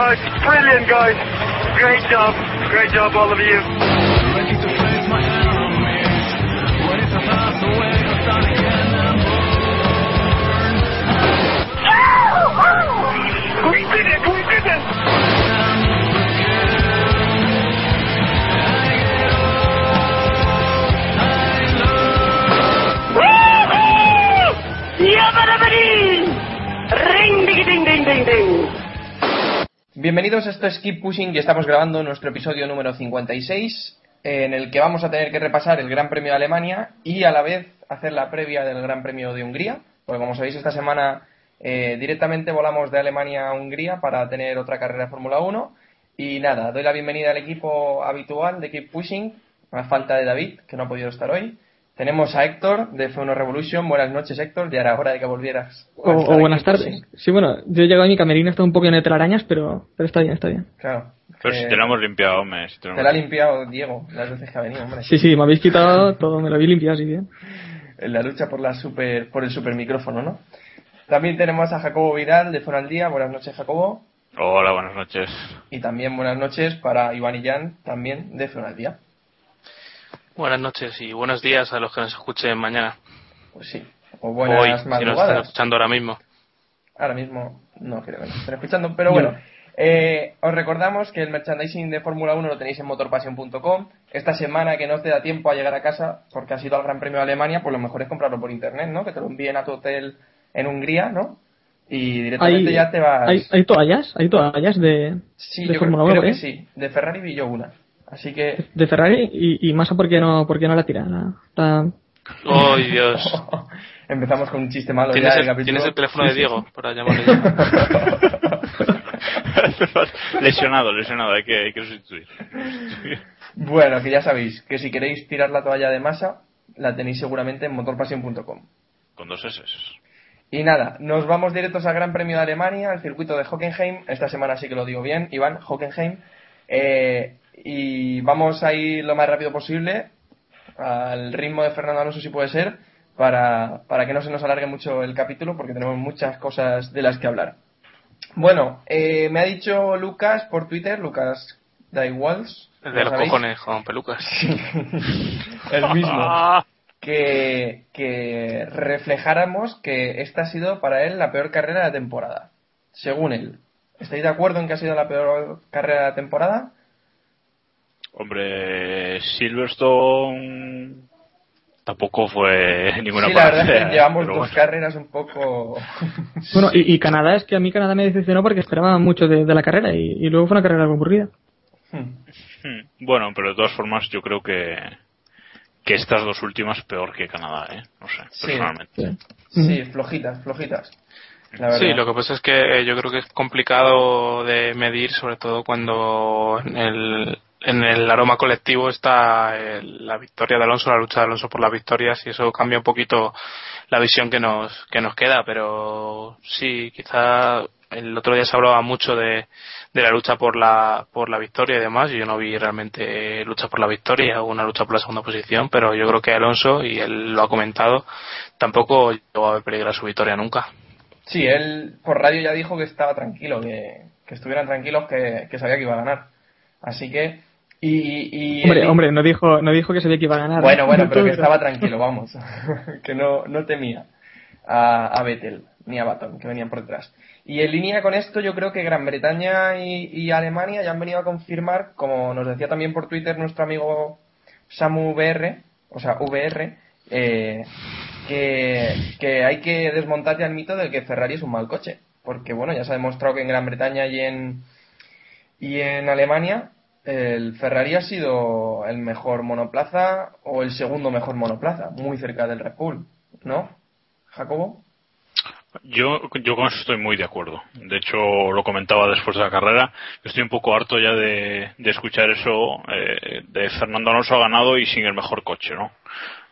It's brilliant, guys. Great job. Great job, all of you. We did it! We did it! Bienvenidos a esto es Keep Pushing y estamos grabando nuestro episodio número 56 en el que vamos a tener que repasar el Gran Premio de Alemania y a la vez hacer la previa del Gran Premio de Hungría, porque como sabéis esta semana eh, directamente volamos de Alemania a Hungría para tener otra carrera de Fórmula 1 y nada, doy la bienvenida al equipo habitual de Keep Pushing, a falta de David, que no ha podido estar hoy. Tenemos a Héctor de F1 Revolution. Buenas noches, Héctor. Ya era hora de que volvieras. O, o buenas en tardes. Sí, bueno, yo he llegado a mi camerino, está un poco lleno de telarañas, pero, pero está bien, está bien. Claro. Pero que si te lo hemos limpiado, hombre. Si te lo te la ha limpiado Diego las veces que ha venido, hombre. Sí, sí, me habéis quitado todo, me lo habéis limpiado así bien. En la lucha por la super, por el super micrófono, ¿no? También tenemos a Jacobo Vidal de F1 al Día. Buenas noches, Jacobo. Hola, buenas noches. Y también buenas noches para Iván y Jan, también de F1 al Día. Buenas noches y buenos días a los que nos escuchen mañana. Pues sí. O buenas Hoy, si nos están madrugadas. escuchando ahora mismo. Ahora mismo no creo que nos estén escuchando, pero bueno. eh, os recordamos que el merchandising de Fórmula 1 lo tenéis en motorpassion.com. Esta semana que no te da tiempo a llegar a casa porque has ido al Gran Premio de Alemania, pues lo mejor es comprarlo por internet, ¿no? Que te lo envíen a tu hotel en Hungría, ¿no? Y directamente Hay, ya te vas. hay, hay toallas, hay toallas de, sí, de Fórmula creo, 1, creo ¿eh? que sí. De Ferrari vi yo una. Así que. De Ferrari y, y Massa, ¿por qué no, por qué no la tira? La, la- ¡Oh, Dios! Empezamos con un chiste malo ¿Tienes ya el, capítulo. tienes el teléfono de. Diego para llamarle lesionado, lesionado, hay que, hay que sustituir. Bueno, que ya sabéis que si queréis tirar la toalla de masa, la tenéis seguramente en motorpassion.com. Con dos S. Y nada, nos vamos directos al Gran Premio de Alemania, al circuito de Hockenheim. Esta semana sí que lo digo bien, Iván, Hockenheim. Eh, y vamos a ir lo más rápido posible, al ritmo de Fernando Alonso si puede ser, para, para que no se nos alargue mucho el capítulo, porque tenemos muchas cosas de las que hablar. Bueno, eh, me ha dicho Lucas por Twitter, Lucas da igual. El de los cojones con pelucas. el mismo. Que, que reflejáramos que esta ha sido para él la peor carrera de la temporada. Según él. ¿Estáis de acuerdo en que ha sido la peor carrera de la temporada? Hombre, Silverstone tampoco fue ninguna sí, la verdad es panacea, que llevamos dos bueno. carreras un poco. Bueno, y, y Canadá es que a mí Canadá me decepcionó porque esperaba mucho de, de la carrera y, y luego fue una carrera algo aburrida. Hmm, Bueno, pero de todas formas yo creo que que estas dos últimas peor que Canadá, ¿eh? No sé, Sí. personalmente. Sí, flojitas, flojitas. Verdad. Sí, lo que pasa es que yo creo que es complicado de medir, sobre todo cuando en el, en el aroma colectivo está el- la victoria de Alonso, la lucha de Alonso por las victorias y eso cambia un poquito la visión que nos, que nos queda, pero sí, quizá el otro día se hablaba mucho de, de la lucha por la, por la victoria y demás, y yo no vi realmente lucha por la victoria o una lucha por la segunda posición, pero yo creo que Alonso, y él lo ha comentado, tampoco llegó a peligrar su victoria nunca. Sí, él por radio ya dijo que estaba tranquilo, que, que estuvieran tranquilos, que, que sabía que iba a ganar. Así que. Y, y Hombre, el- hombre, no dijo, no dijo que sabía que iba a ganar. Bueno, bueno, pero que estaba tranquilo, vamos. que no, no temía a, a Vettel ni a Baton, que venían por detrás. Y en línea con esto, yo creo que Gran Bretaña y, y Alemania ya han venido a confirmar, como nos decía también por Twitter nuestro amigo Samu VR, o sea, VR, eh, que, que hay que desmontar ya el mito de que Ferrari es un mal coche. Porque, bueno, ya se ha demostrado que en Gran Bretaña y en, y en Alemania el Ferrari ha sido el mejor monoplaza o el segundo mejor monoplaza, muy cerca del Red Bull, ¿no? Jacobo. Yo, yo con eso estoy muy de acuerdo. De hecho, lo comentaba después de la carrera. Estoy un poco harto ya de, escuchar eso eh, de Fernando Alonso ha ganado y sin el mejor coche, ¿no?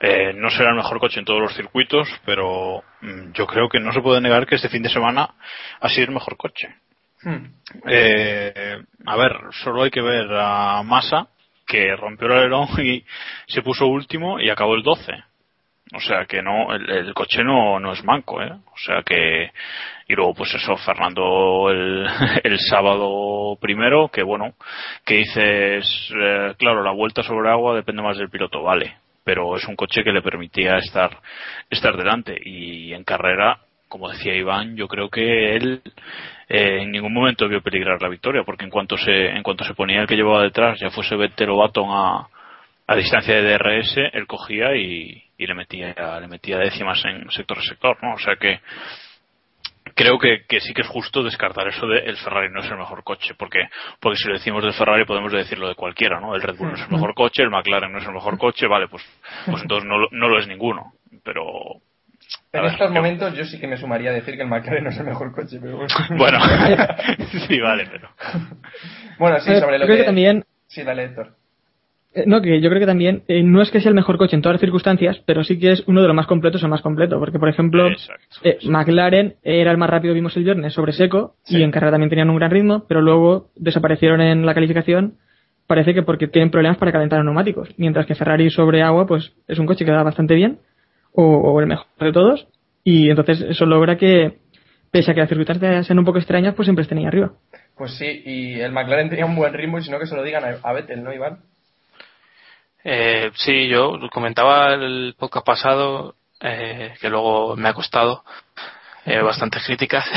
Eh, no será el mejor coche en todos los circuitos, pero mm, yo creo que no se puede negar que este fin de semana ha sido el mejor coche. Hmm. Eh, a ver, solo hay que ver a Massa, que rompió el alerón y se puso último y acabó el 12. O sea que no, el, el coche no, no es manco, ¿eh? O sea que, y luego pues eso, Fernando el, sábado primero, que bueno, que dices, eh, claro, la vuelta sobre agua depende más del piloto, vale, pero es un coche que le permitía estar, estar delante y en carrera, como decía Iván, yo creo que él eh, en ningún momento vio peligrar la victoria, porque en cuanto se, en cuanto se ponía el que llevaba detrás, ya fuese Vettel o Baton a, a distancia de DRS, él cogía y, y le metía, le metía décimas en sector a sector, ¿no? O sea que creo que, que sí que es justo descartar eso de el Ferrari no es el mejor coche, porque, porque si lo decimos del Ferrari podemos decirlo de cualquiera, ¿no? El Red Bull no es el mejor coche, el McLaren no es el mejor coche, vale, pues, pues entonces no, no lo es ninguno, pero En estos yo- momentos yo sí que me sumaría a decir que el McLaren no es el mejor coche, pero bueno. bueno, sí, vale, pero bueno, sí, Eh, sobre lo creo que... que también Sí, dale, Héctor. Eh, No, que yo creo que también eh, no es que sea el mejor coche en todas las circunstancias, pero sí que es uno de los más completos o más completo. Porque, por ejemplo, Exacto. eh, McLaren era el más rápido, vimos el viernes, sobre seco, Sí. y en carrera también tenían un gran ritmo, pero luego desaparecieron en la calificación. Parece que porque tienen problemas para calentar los neumáticos. Mientras que Ferrari sobre agua, pues es un coche que da bastante bien, o, o el mejor de todos, y entonces eso logra que, pese a que las circunstancias sean un poco extrañas, pues siempre estén ahí arriba. Pues sí, y el McLaren tenía un buen ritmo y si no que se lo digan a, a Vettel, ¿no, Iván? Eh, sí, yo comentaba el podcast pasado, eh, que luego me ha costado eh, bastantes críticas,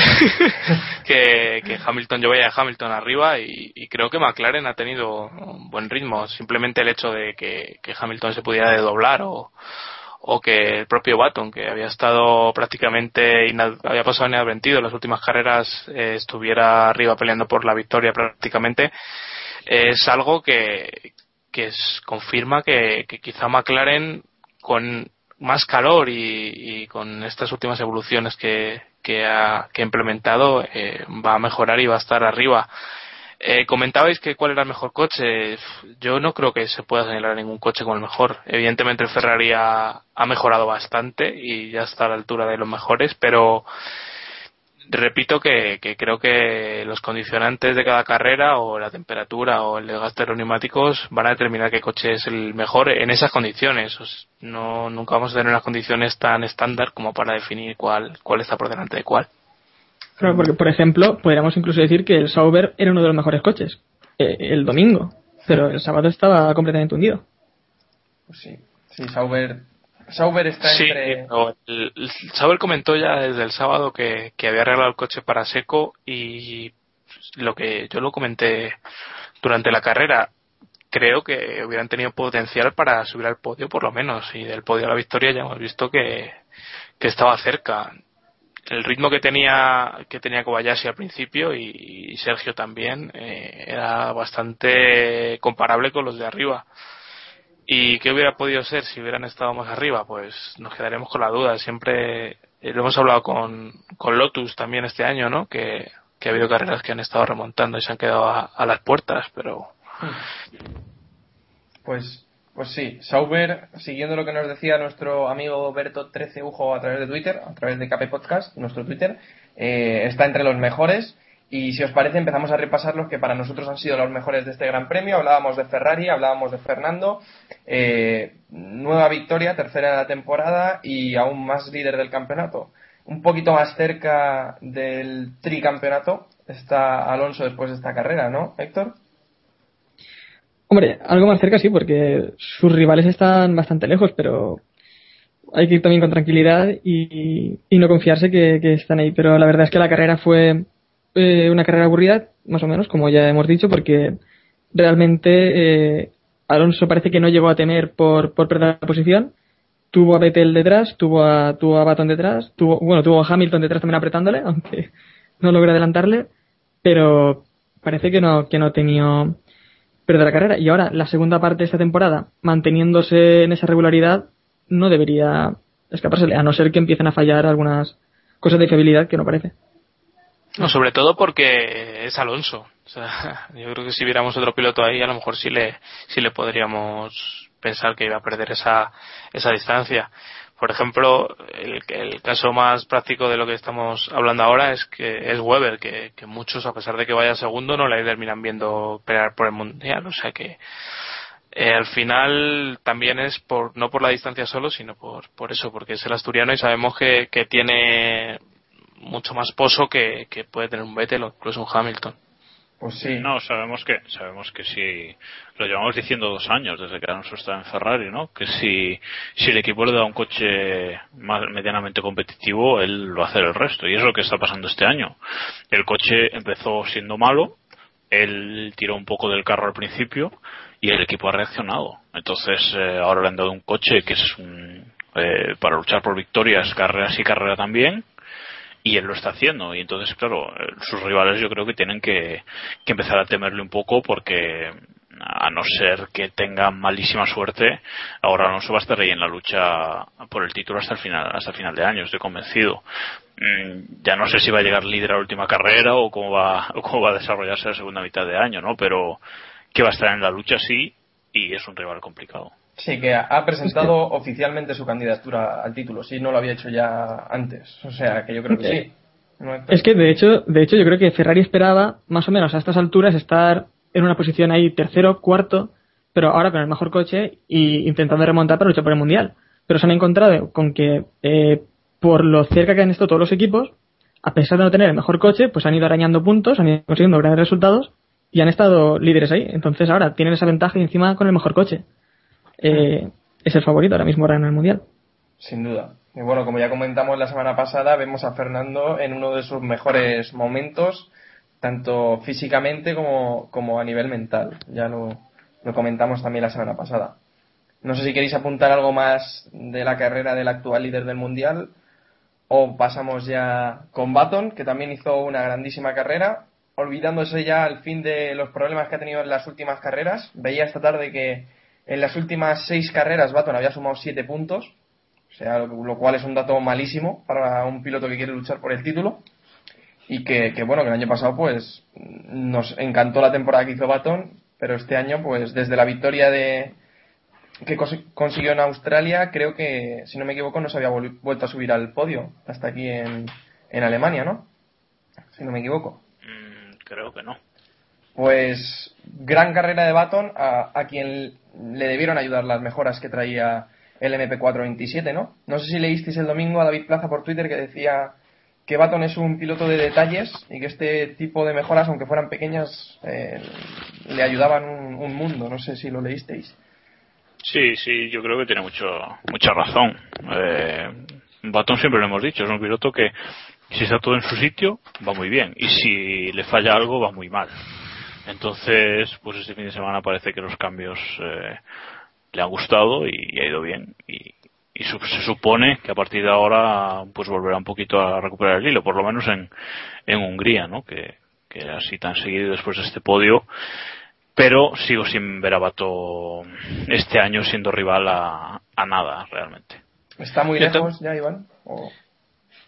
que, que Hamilton, yo veía a Hamilton arriba y, y creo que McLaren ha tenido un buen ritmo. Simplemente el hecho de que, que Hamilton se pudiera doblar o, o que el propio Baton, que había estado prácticamente, había pasado inadvertido en las últimas carreras, eh, estuviera arriba peleando por la victoria prácticamente, es algo que, que confirma que, que quizá McLaren con más calor y, y con estas últimas evoluciones que, que, ha, que implementado eh, va a mejorar y va a estar arriba. Eh, comentabais que cuál era el mejor coche. Yo no creo que se pueda señalar ningún coche como el mejor. Evidentemente el Ferrari ha, mejorado bastante y ya está a la altura de los mejores, pero repito que, que creo que los condicionantes de cada carrera o la temperatura o el desgaste de los neumáticos van a determinar qué coche es el mejor en esas condiciones. No, nunca vamos a tener unas condiciones tan estándar como para definir cuál, cuál está por delante de cuál. Claro, porque, por ejemplo, podríamos incluso decir que el Sauber era uno de los mejores coches eh, el domingo, pero el sábado estaba completamente hundido. Pues sí, sí, Sauber, Sauber está Sí, entre... pero el, el Sauber comentó ya desde el sábado que, que había arreglado el coche para seco y lo que yo lo comenté durante la carrera, creo que hubieran tenido potencial para subir al podio por lo menos y del podio a la victoria ya hemos visto que, que estaba cerca. El ritmo que tenía que tenía Kobayashi al principio y, Sergio también eh, era bastante comparable con los de arriba. ¿Y qué hubiera podido ser si hubieran estado más arriba? Pues nos quedaremos con la duda. Siempre eh, lo hemos hablado con, con Lotus también este año, ¿no? Que, que ha habido carreras que han estado remontando y se han quedado a las puertas, pero Pues, pues sí, Sauber, siguiendo lo que nos decía nuestro amigo Berto 13 Ujo a través de Twitter, a través de KP Podcast, nuestro Twitter, eh, está entre los mejores. Y si os parece, empezamos a repasar los que para nosotros han sido los mejores de este Gran Premio. Hablábamos de Ferrari, hablábamos de Fernando. Eh, nueva victoria, tercera de la temporada y aún más líder del campeonato. Un poquito más cerca del tricampeonato está Alonso después de esta carrera, ¿no, Héctor? Hombre, algo más cerca sí, porque sus rivales están bastante lejos, pero hay que ir también con tranquilidad y, no confiarse que, están ahí. Pero la verdad es que la carrera fue eh, una carrera aburrida, más o menos, como ya hemos dicho, porque realmente eh, Alonso parece que no llegó a temer por, por perder la posición. Tuvo a Vettel detrás, tuvo a, tuvo a Baton detrás, tuvo, bueno, tuvo a Hamilton detrás también apretándole, aunque no logró adelantarle, pero parece que no, que no tenía perder la carrera. Y ahora, la segunda parte de esta temporada, manteniéndose en esa regularidad, no debería escapársele, a no ser que empiecen a fallar algunas cosas de fiabilidad que no parece. No, sobre todo porque es Alonso. O sea, yo creo que si viéramos otro piloto ahí, a lo mejor sí le, sí le podríamos pensar que iba a perder esa, esa distancia. Por ejemplo, el, el, caso más práctico de lo que estamos hablando ahora es que es Weber, que, muchos, a pesar de que vaya segundo, no le terminan viendo pelear por el mundial. O sea que eh, al final también es por no por la distancia solo, sino por, por eso, porque es el asturiano y sabemos que, que tiene mucho más pozo que, que puede tener un Vettel o incluso un Hamilton. Pues. No, sabemos que, sabemos que si, lo llevamos diciendo dos años desde que Alonso está en Ferrari, ¿no? Que si, si el equipo le da un coche más medianamente competitivo, él lo hace el resto. Y es lo que está pasando este año. El coche empezó siendo malo, él tiró un poco del carro al principio y el equipo ha reaccionado. Entonces, eh, ahora le han dado un coche que es un, eh, para luchar por victorias, carreras y carrera también y él lo está haciendo. Y entonces claro sus rivales yo creo que tienen que, que empezar a temerle un poco porque a no ser que tenga malísima suerte ahora Alonso va a estar ahí en la lucha por el título hasta el final hasta el final de año estoy convencido. Mm, ya no sé si va a llegar líder a la última carrera o cómo va o cómo va a desarrollarse la segunda mitad de año no pero que va a estar en la lucha sí y es un rival complicado Sí, que ha presentado oficialmente su candidatura al título, si no lo había hecho ya antes. O sea, que yo creo que sí. No es que de hecho, de hecho yo creo que Ferrari esperaba más o menos a estas alturas estar en una posición ahí tercero, cuarto, pero ahora con el mejor coche y intentando remontar para luchar por el mundial. Pero se han encontrado con que eh, por lo cerca que han estado todos los equipos, a pesar de no tener el mejor coche, pues han ido arañando puntos, han ido consiguiendo grandes resultados y han estado líderes ahí. Entonces ahora tienen esa ventaja y encima con el mejor coche eh, es el favorito ahora mismo en el Mundial. Sin duda. Y bueno, como ya comentamos la semana pasada, vemos a Fernando en uno de sus mejores momentos, tanto físicamente como, como a nivel mental. Ya lo, lo comentamos también la semana pasada. No sé si queréis apuntar algo más de la carrera del actual líder del Mundial o pasamos ya con Baton, que también hizo una grandísima carrera, olvidándose ya al fin de los problemas que ha tenido en las últimas carreras. Veía esta tarde que en las últimas seis carreras, Baton había sumado siete puntos, o sea, lo, cual es un dato malísimo para un piloto que quiere luchar por el título. Y que, que, bueno, que el año pasado, pues, nos encantó la temporada que hizo Baton, pero este año, pues, desde la victoria de que consiguió en Australia, creo que, si no me equivoco, no se había vuelto a subir al podio hasta aquí en, en Alemania, ¿no? Si no me equivoco. Mm, creo que no. Pues gran carrera de Baton a, a, quien le debieron ayudar las mejoras que traía el MP427, ¿no? No sé si leísteis el domingo a David Plaza por Twitter que decía que Baton es un piloto de detalles y que este tipo de mejoras, aunque fueran pequeñas, eh, le ayudaban un, un, mundo. No sé si lo leísteis. Sí, sí, yo creo que tiene mucho, mucha razón. Eh, Baton siempre lo hemos dicho, es un piloto que si está todo en su sitio va muy bien y si le falla algo va muy mal. Entonces, pues este fin de semana parece que los cambios eh, le han gustado y, ha ido bien. Y, y su, se supone que a partir de ahora pues volverá un poquito a recuperar el hilo, por lo menos en, en Hungría, ¿no? Que, que así tan seguido después de este podio. Pero sigo sin ver a Bato este año siendo rival a, a nada, realmente. ¿Está muy lejos ya, Iván? ¿O?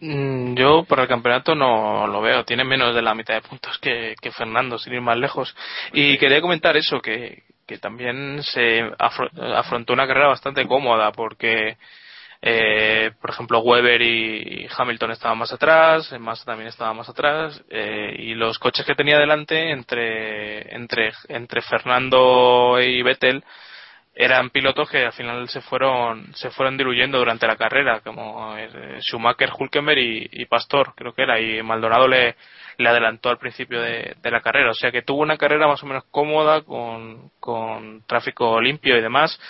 Mm, yo por el campeonato no lo veo, tiene menos de la mitad de puntos que, que Fernando, sin ir más lejos. Y quería comentar eso, que, que también se afrontó una carrera bastante cómoda porque eh, por ejemplo, Weber y Hamilton estaban más atrás, Massa también estaba más atrás, eh, y los coches que tenía delante entre, entre, entre Fernando y Vettel eran pilotos que al final se fueron se fueron diluyendo durante la carrera como eh, Schumacher, Hulkenberg y, Pastor creo que era y Maldonado le, le adelantó al principio de, de, la carrera. O sea que tuvo una carrera más o menos cómoda con, con tráfico limpio y demás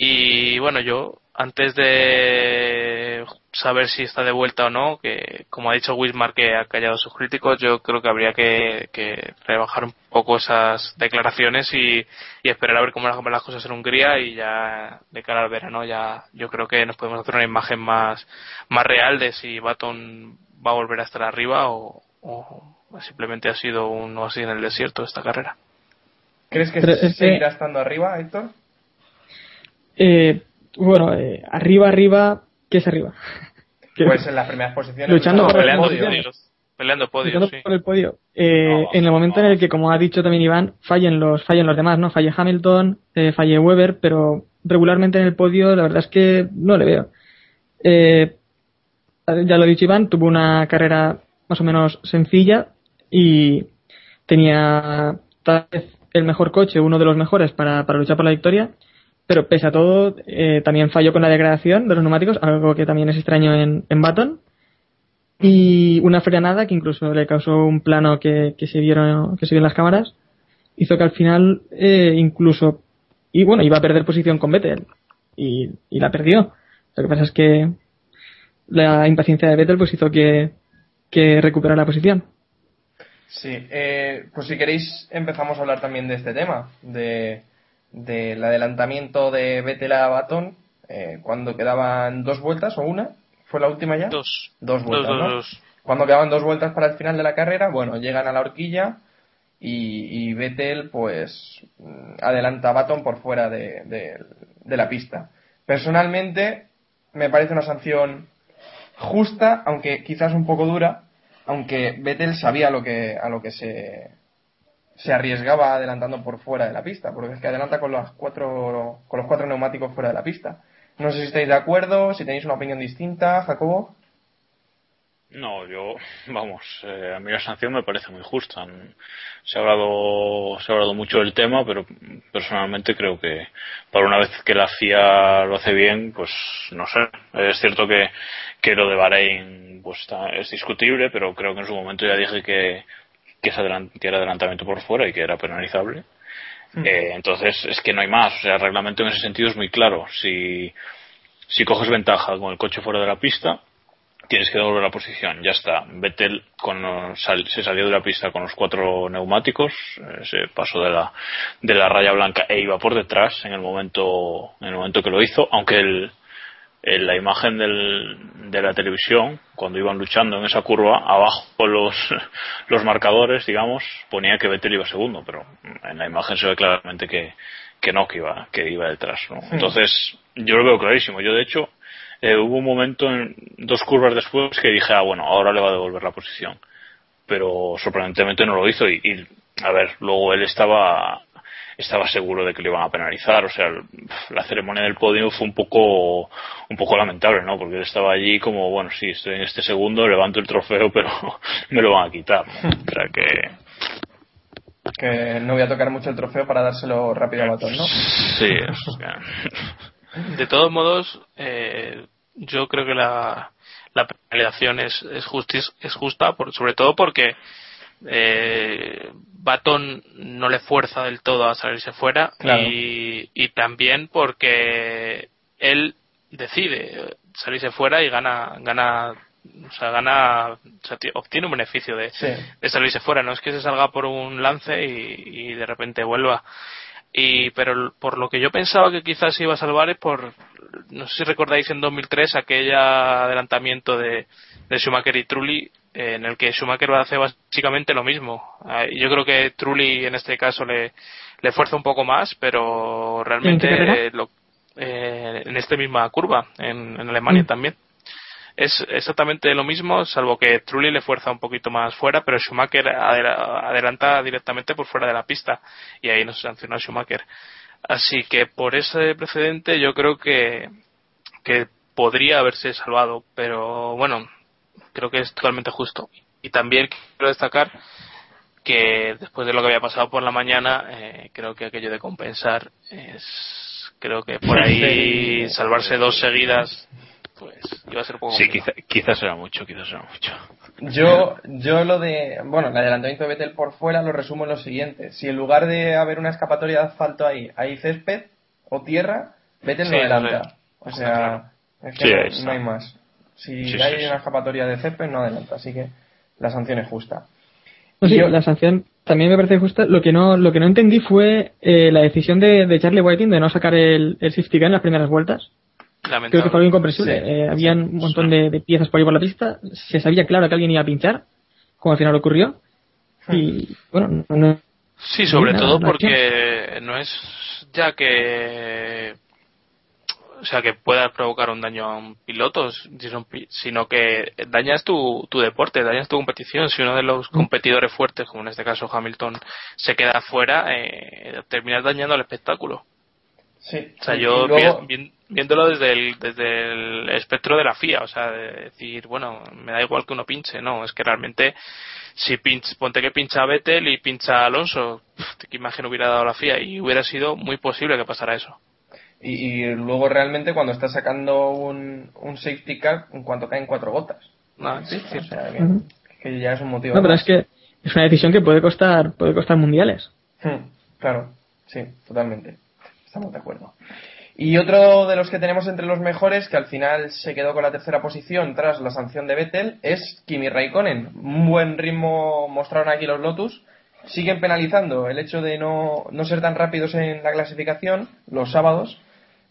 y bueno yo antes de saber si está de vuelta o no, que como ha dicho Wismar que ha callado a sus críticos, yo creo que habría que, que rebajar un poco esas declaraciones y, y, esperar a ver cómo van las cosas en Hungría y ya de cara al verano ya yo creo que nos podemos hacer una imagen más, más real de si Baton va a volver a estar arriba o, simplemente ha sido un así en el desierto esta carrera. ¿Crees que seguirá estando arriba, Héctor? Eh, bueno, eh, arriba, arriba, ¿qué es arriba? Pues en las primeras posiciones. Luchando por peleando el podio. Peleando podio, luchando por el podio. Eh, en el momento en el que, como ha dicho también Iván, fallen los, fallen los demás, ¿no? Falle Hamilton, eh, falle Weber, pero regularmente en el podio la verdad es que no le veo. Eh, ya lo ha dicho Iván, tuvo una carrera más o menos sencilla y tenía tal vez el mejor coche, uno de los mejores para, para luchar por la victoria pero pese a todo, eh, también falló con la degradación de los neumáticos, algo que también es extraño en, en Baton. Y una frenada que incluso le causó un plano que, se vieron que se vio en las cámaras, hizo que al final eh, incluso y bueno iba a perder posición con Vettel y, y la perdió. Lo que pasa es que la impaciencia de Vettel pues hizo que, que recuperara la posición. Sí, eh, pues si queréis empezamos a hablar también de este tema, de del adelantamiento de Vettel a Batón eh, cuando quedaban dos vueltas o una. ¿Fue la última ya? Dos. Dos vueltas, Cuando quedaban dos vueltas para el final de la carrera, bueno, llegan a la horquilla y, y Vettel pues mm, adelanta a Baton por fuera de, de, la pista. Personalmente me parece una sanción justa, aunque quizás un poco dura, aunque Vettel sabía lo que, a lo que se, se arriesgaba adelantando por fuera de la pista, porque es que adelanta con los cuatro, con los cuatro neumáticos fuera de la pista. No sé si estáis de acuerdo, si tenéis una opinión distinta, Jacobo. No, yo, vamos, eh, a mí la sanción me parece muy justa. Se ha hablado, se ha hablado mucho del tema, pero personalmente creo que para una vez que la FIA lo hace bien, pues no sé. Es cierto que, que lo de Bahrein pues, está, es discutible, pero creo que en su momento ya dije que que, era adelantamiento por fuera y que era penalizable. Mm. Eh, entonces es que no hay más. O sea, el reglamento en ese sentido es muy claro. Si, si coges ventaja con el coche fuera de la pista, tienes que devolver la posición. Ya está. Vettel con, se salió de la pista con los cuatro neumáticos, eh, se pasó de la, de la raya blanca e iba por detrás en el momento, en el momento que lo hizo, aunque el, en la imagen del, de la televisión, cuando iban luchando en esa curva, abajo los, los marcadores, digamos, ponía que Vettel iba segundo, pero en la imagen se ve claramente que, que no, que iba, que iba detrás. ¿no? Entonces, yo lo veo clarísimo. Yo, de hecho, eh, hubo un momento, en dos curvas después, que dije, ah, bueno, ahora le va a devolver la posición. Pero sorprendentemente no lo hizo y, y a ver, luego él estaba estaba seguro de que le iban a penalizar. O sea, la ceremonia del podio fue un poco, un poco lamentable, ¿no? Porque él estaba allí como, bueno, sí, estoy en este segundo, levanto el trofeo, pero me lo van a quitar. ¿no? O sea que. Que no voy a tocar mucho el trofeo para dárselo rápido a Batón, ¿no? Sí, De todos modos, eh, yo creo que la, la penalización es, es, justis, es justa, por, sobre todo porque eh, Baton no le fuerza del todo a salirse fuera y, y, también porque él decide salirse fuera y gana gana o sea gana obtiene un beneficio de, de, salirse fuera. No es que se salga por un lance y, y de repente vuelva. Y pero por lo que yo pensaba que quizás iba a salvar es por no sé si recordáis en 2003 aquel adelantamiento de, de Schumacher y Trulli en el que Schumacher va a hacer básicamente lo mismo. Ah, yo creo que Trulli en este caso le, le fuerza un poco más, pero realmente ¿En, lo, eh, en esta misma curva, en, Alemania mm. también. es exactamente lo mismo, salvo que Trulli le fuerza un poquito más fuera, pero Schumacher adela- adelanta directamente por fuera de la pista y ahí no se sancionó a Schumacher. Así que por ese precedente yo creo que, que podría haberse salvado, pero bueno, creo que es totalmente justo. Y también quiero destacar que después de lo que había pasado por la mañana, eh, creo que aquello de compensar es, creo que por ahí salvarse dos seguidas, pues iba a ser poco Sí, complicado. quizá- quizás era mucho, quizás era mucho. Yo, yo lo de, bueno, el adelantamiento de Vettel por fuera lo resumo en lo siguiente. Si en lugar de haber una escapatoria de asfalto ahí, hay césped o tierra, Vettel Sí, no adelanta. O sea, claro. es que Sí, no- ahí está. no, hay más. Si Sí, hay sí. una escapatoria de césped, no adelanta. Así que la sanción es justa. No, sí, Yo- la sanción también me parece justa. Lo que no, lo que no entendí fue eh, la decisión de, de Charlie Whiting de no sacar el, el safety car en las primeras vueltas. Lamentable. Creo que fue algo incomprensible. Sí. Eh, habían un montón de, de piezas por ahí por la pista. Se sabía claro que alguien iba a pinchar, como al final ocurrió. Y bueno, no, no- Sí, sobre Nada, todo porque no es ya que o sea que pueda provocar un daño a un piloto, sino que dañas tu, tu deporte, dañas tu competición. Si uno de los competidores fuertes, como en este caso Hamilton, se queda fuera, eh, terminas dañando el espectáculo. Sí. O sea, yo luego- vi- vi- viéndolo desde el, desde el espectro de la FIA, o sea, de decir, bueno, me da igual que uno pinche, no, es que realmente si pinch, ponte que pincha a Vettel y pincha a Alonso, qué imagen hubiera dado la FIA y hubiera sido muy posible que pasara eso. Y, y luego realmente cuando estás sacando un, un safety car, en cuanto caen cuatro gotas. No, sí, O cierto. sea, que, ya es un motivo. no, pero más. es que es una decisión que puede costar, puede costar mundiales. Hmm, Claro, sí, totalmente. Estamos de acuerdo. Y otro de los que tenemos entre los mejores, que al final se quedó con la tercera posición tras la sanción de Vettel, es Kimi Raikkonen. Un buen ritmo mostraron aquí los Lotus. Siguen penalizando el hecho de no, no ser tan rápidos en la clasificación los sábados,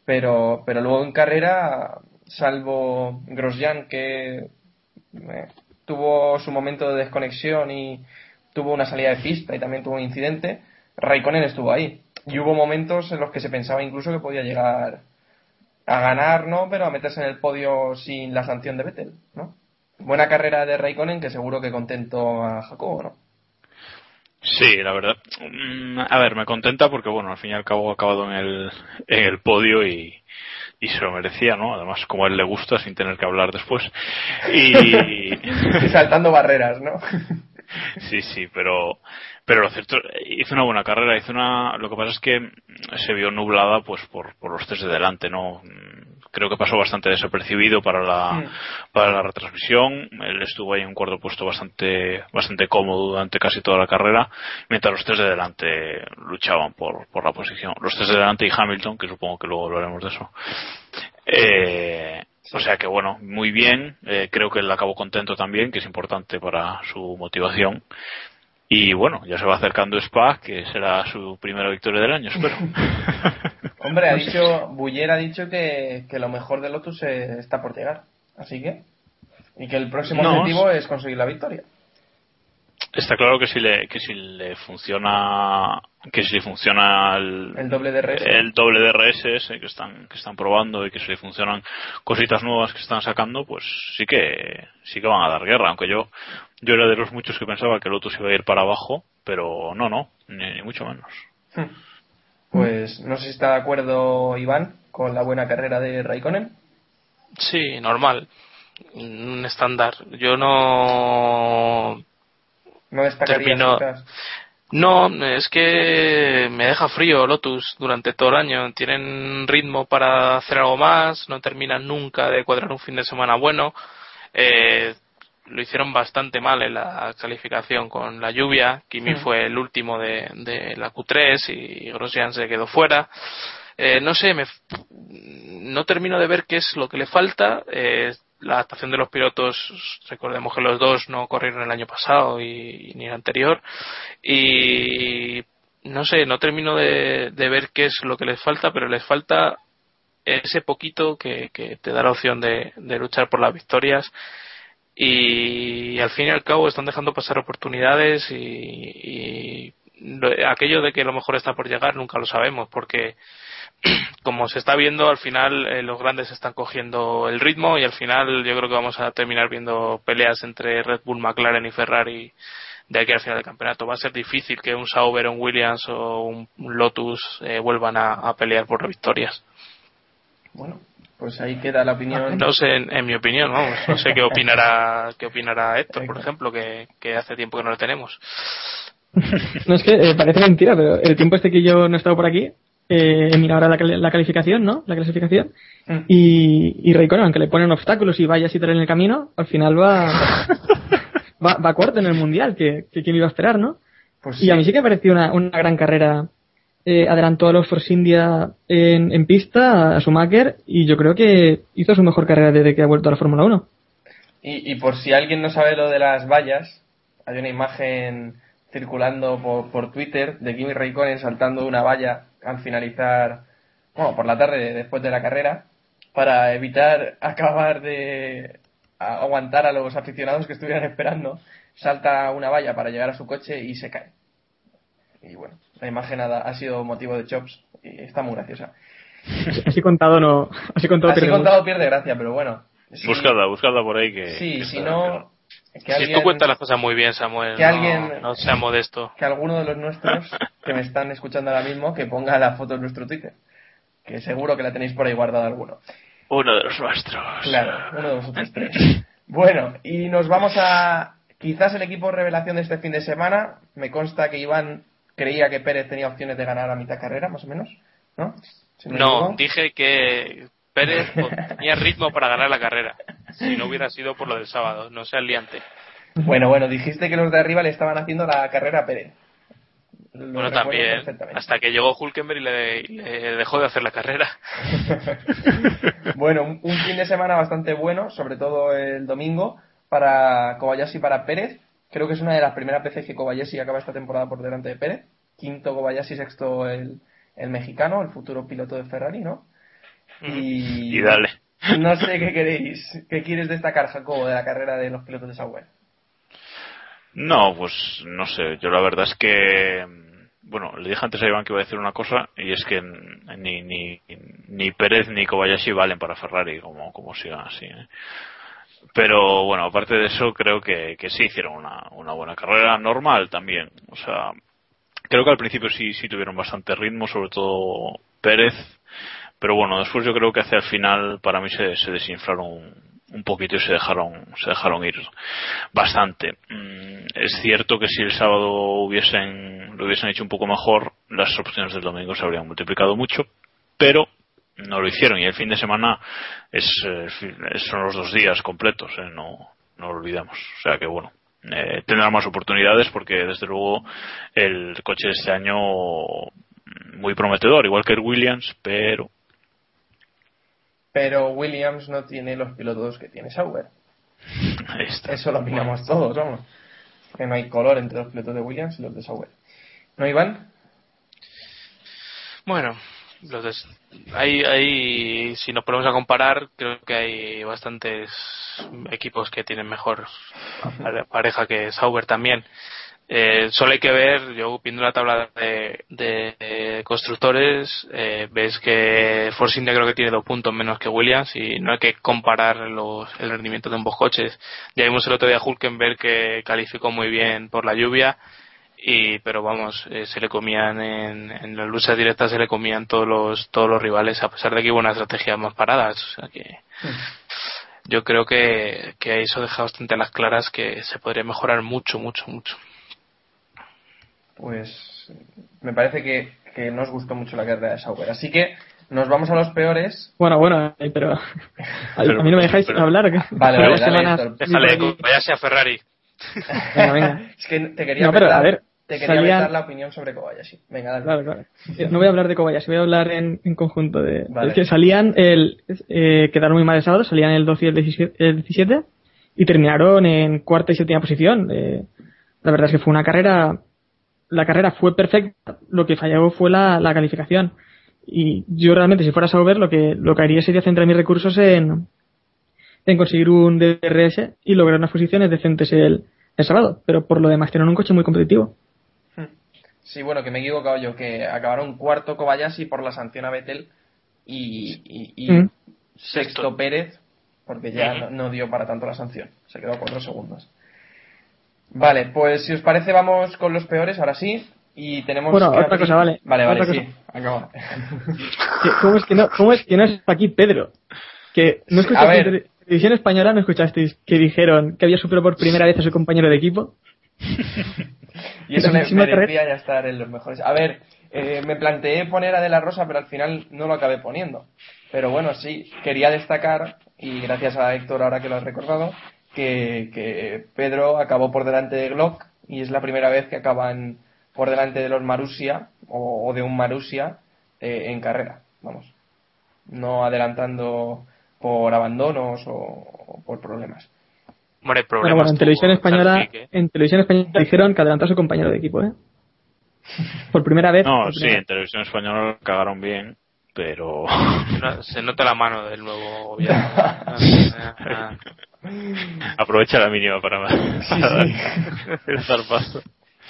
pero, pero luego en carrera, salvo Grosjean, que eh, tuvo su momento de desconexión y tuvo una salida de pista y también tuvo un incidente, Raikkonen estuvo ahí. Y hubo momentos en los que se pensaba incluso que podía llegar a ganar, ¿no? Pero a meterse en el podio sin la sanción de Vettel, ¿no? Buena carrera de Raikkonen que seguro que contento a Jacobo, ¿no? Sí, la verdad. Mm, A ver, me contenta porque, bueno, al fin y al cabo ha acabado en el, en el podio y, y se lo merecía, ¿no? Además, como a él le gusta, sin tener que hablar después. Y. Y saltando barreras, ¿no? Sí, sí, pero, pero lo cierto, hizo una buena carrera, hizo una, lo que pasa es que se vio nublada pues por, por los tres de delante, ¿no? Creo que pasó bastante desapercibido para la, para la retransmisión, él estuvo ahí en un cuarto puesto bastante, bastante cómodo durante casi toda la carrera, mientras los tres de delante luchaban por, por la posición, los tres de delante y Hamilton, que supongo que luego hablaremos de eso. Eh, o sea que bueno, muy bien. Eh, creo que él acabó contento también, que es importante para su motivación. Y bueno, ya se va acercando Spa, que será su primera victoria del año, espero. Hombre, ha dicho, Buller ha dicho que, que lo mejor de Lotus está por llegar. Así que. Y que el próximo No, objetivo es conseguir la victoria. Está claro que si le, que si le funciona, que si le funciona el, El doble de RS. el doble DRS ese que están, que están probando y que si le funcionan cositas nuevas que están sacando, pues sí que, sí que van a dar guerra. Aunque yo, yo era de los muchos que pensaba que Lotus iba a ir para abajo, pero no, no, ni, ni mucho menos. Hmm. Pues no sé si está de acuerdo Iván con la buena carrera de Raikkonen. Sí, normal. Un estándar. Yo no No quizás. No, es que me deja frío Lotus durante todo el año. Tienen ritmo para hacer algo más, no terminan nunca de cuadrar un fin de semana bueno. Eh, lo hicieron bastante mal en la calificación con la lluvia. Kimi Sí. fue el último de, de la Q3 y Grosjean se quedó fuera. Eh, no sé, me, no termino de ver qué es lo que le falta. Eh, la adaptación de los pilotos, recordemos que los dos no corrieron el año pasado y, ni el anterior. Y no sé, no termino de, de ver qué es lo que les falta, pero les falta ese poquito que, que te da la opción de, de luchar por las victorias. Y al fin y al cabo están dejando pasar oportunidades y, y lo- aquello de que lo mejor está por llegar nunca lo sabemos porque como se está viendo al final eh, los grandes están cogiendo el ritmo y al final yo creo que vamos a terminar viendo peleas entre Red Bull, McLaren y Ferrari de aquí al final del campeonato. Va a ser difícil que un Sauber, un Williams o un Lotus eh, vuelvan a, pelear por victorias. Bueno, pues ahí queda la opinión. No sé, en, en mi opinión, vamos, no sé qué opinará, qué opinará Héctor, por ejemplo, que, que hace tiempo que no lo tenemos. No es que eh, parece mentira, pero el tiempo este que yo no he estado por aquí, eh, he mirado ahora la, la calificación, ¿no? La clasificación. Mm. Y, y Raikkonen, aunque le ponen obstáculos y vallas y tal en el camino, al final va, va, va cuarto en el mundial, que, que quién iba a esperar, ¿no? Pues Y a mí sí que me pareció una, una gran carrera. Eh, adelantó a los Force India en, pista, a Schumacher, y yo creo que hizo su mejor carrera desde que ha vuelto a la Fórmula 1. Y, por si alguien no sabe lo de las vallas, hay una imagen circulando por, por Twitter de Kimi Raikkonen saltando una valla al finalizar, bueno, por la tarde después de la carrera, para evitar acabar de a- aguantar a los aficionados que estuvieran esperando. Salta una valla para llegar a su coche y se cae. Y bueno, la imagen ha, ha sido motivo de chops y está muy graciosa. Así contado no, así contado Así pierde contado pierde gracia, pero bueno. sí- Buscadla, buscadla por ahí que. Sí, que si no, que Si alguien, tú cuentas las cosas muy bien, Samuel, que no, alguien- no sea modesto. que alguno de los nuestros que me están escuchando ahora mismo que ponga la foto en nuestro Twitter. Que seguro que la tenéis por ahí guardada alguno. Uno de los nuestros. Claro, uno de vosotros tres. Bueno, y nos vamos a quizás el equipo revelación de este fin de semana. Me consta que Iván creía que Pérez tenía opciones de ganar a mitad carrera, más o menos, ¿no? Si me No, dije que Pérez tenía ritmo para ganar la carrera. Si no hubiera sido por lo del sábado, no sea liante. Bueno, bueno, dijiste que los de arriba le estaban haciendo la carrera a Pérez. Lo Bueno, también, hasta que llegó Hulkenberg y le, dejó de hacer la carrera. Bueno, un, un fin de semana bastante bueno, sobre todo el domingo, para Kobayashi y para Pérez. Creo que es una de las primeras veces que Kobayashi acaba esta temporada por delante de Pérez. Quinto Kobayashi, sexto el, el mexicano, el futuro piloto de Ferrari, ¿no? Y, Y dale. no sé qué queréis, qué quieres destacar, Jacobo, de la carrera de los pilotos de Sauber. No, pues no sé. Yo la verdad es que. Bueno, le dije antes a Iván que iba a decir una cosa y es que ni, ni, ni Pérez ni Kobayashi valen para Ferrari como, como sigan así. ¿eh? Pero bueno, aparte de eso, creo que, que sí hicieron una, una buena carrera normal también. O sea, creo que al principio sí, sí tuvieron bastante ritmo, sobre todo Pérez. Pero bueno, después yo creo que hacia el final para mí se, se desinflaron un, poquito y se dejaron, se dejaron ir bastante. Mm, Es cierto que si el sábado hubiesen, lo hubiesen hecho un poco mejor, las opciones del domingo se habrían multiplicado mucho, pero no lo hicieron y el fin de semana es, eh, fi- son los dos días completos, ¿eh? no, no lo olvidemos. O sea que bueno, eh, tendrán más oportunidades porque desde luego el coche de este año mm, muy prometedor, igual que el Williams, pero Pero Williams no tiene los pilotos que tiene Sauber. ahí está. Eso lo opinamos todos, vamos. Que no hay color entre los pilotos de Williams y los de Sauber. ¿No, Iván? Bueno, des- hay, hay, si nos ponemos a comparar, creo que hay bastantes equipos que tienen mejor pare- pareja que Sauber también. Eh, solo hay que ver, yo viendo la tabla de, constructores, eh, ves que Force India creo que tiene dos puntos menos que Williams y no hay que comparar los, el rendimiento de ambos coches. Ya vimos el otro día a Hulkenberg que calificó muy bien por la lluvia y pero vamos eh, se le comían en, en las luchas directas se le comían todos los todos los rivales a pesar de que hubo una estrategia más paradas o sea que yo creo que, que eso deja bastante a las claras que se podría mejorar mucho mucho mucho Pues me parece que, que no os gustó mucho la carrera de Sauber. Así que nos vamos a los peores. Bueno, bueno, eh, pero a, Pero- a mí no me dejáis pero- hablar. Vale, vale, dale, semanas déjale vaya sea Ferrari Venga, venga. Es que te quería No, pero, vetar- a ver, te quería salían- vetar la opinión sobre Kobayashi. Venga, dale. Claro, claro. No voy a hablar de Kobayashi, voy a hablar en, en conjunto de... Vale. Es que salían, el, eh, quedaron muy mal el sábado, salían el 12 y el 17, el 17 y terminaron en cuarta y séptima posición. Eh, la verdad es que fue una carrera, la carrera fue perfecta, lo que falló fue la, la calificación. Y yo realmente, si fuera Sauber, lo que, lo que haría sería centrar mis recursos en, en conseguir un DRS y lograr unas posiciones decentes el, el sábado. Pero por lo demás, tienen un coche muy competitivo. Sí, bueno, que me he equivocado yo, que acabaron cuarto Kobayashi por la sanción a Vettel y, y- y Mm. sexto Pérez, porque ya no, no dio para tanto la sanción. Se quedó a cuatro segundos. Vale, pues si os parece vamos con los peores, ahora sí. Y tenemos Bueno, otra cosa, vale. Vale, vale, Otra sí. cosa. Acaba. ¿Cómo es que no, cómo es que no está aquí Pedro? Que no a ver. Televisión española, no escuchasteis que dijeron que había superado por primera vez a su compañero de equipo. Y eso me merecía ya estar en los mejores. A ver, eh, me planteé poner a De La Rosa, pero al final no lo acabé poniendo. Pero bueno, sí, quería destacar, y gracias a Héctor ahora que lo has recordado, que, que Pedro acabó por delante de Glock y es la primera vez que acaban por delante de los Marusia o, o de un Marusia eh, en carrera. Vamos, no adelantando por abandonos o, o por problemas. Hombre, Bueno, problemas bueno, en televisión española, en televisión española dijeron que adelantó a su compañero de equipo, ¿eh? Por primera vez. No, por sí, primera en televisión española lo cagaron bien, pero. No, se nota la mano del nuevo gobierno. Aprovecha la mínima para, para dar el zarpazo.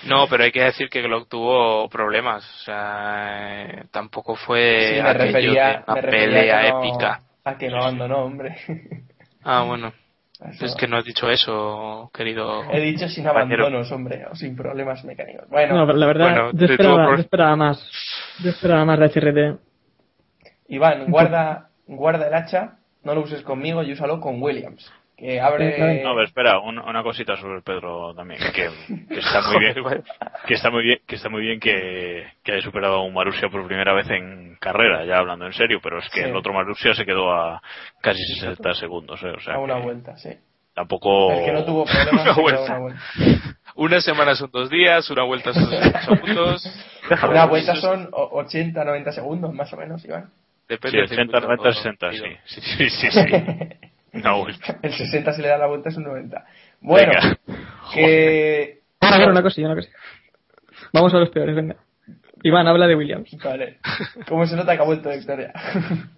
No, pero hay que decir que Glock tuvo problemas. O sea, eh, tampoco fue Sí, me aquello refería, de una me refería pelea no- épica. A que no abandonó, hombre. Ah, bueno. Eso. Es que no has dicho eso, querido. He dicho sin compañero. abandonos, hombre, o sin problemas mecánicos. Bueno, No, pero la verdad, Bueno, yo, esperaba, yo más. Yo esperaba más de HRT. Iván, guarda, guarda el hacha, no lo uses conmigo y úsalo con Williams. Que abre. No, pero espera, un- una cosita sobre Pedro también, que, que está muy bien, que está muy bien, que está muy bien que, que haya superado a un Marussia por primera vez en carrera, ya hablando en serio, pero es que Sí. el otro Marussia se quedó a casi 60 segundos, ¿eh? o sea, a una vuelta, sí. tampoco. El que no tuvo problemas Una vuelta. una vuelta. Una semana son dos días, una vuelta son seis segundos. Una vuelta son o- 80, 90 segundos, más o menos, Iván. Sí, Depende del 80, circuito 90, 60, sí. Sí, sí, sí, vuelta. El 60 si le da la vuelta es un 90. Bueno, que. Ahora, ahora, una cosilla, una cosilla. Vamos a los peores, venga. Iván, habla de Williams. Vale. Como se nota que ha vuelto Victoria.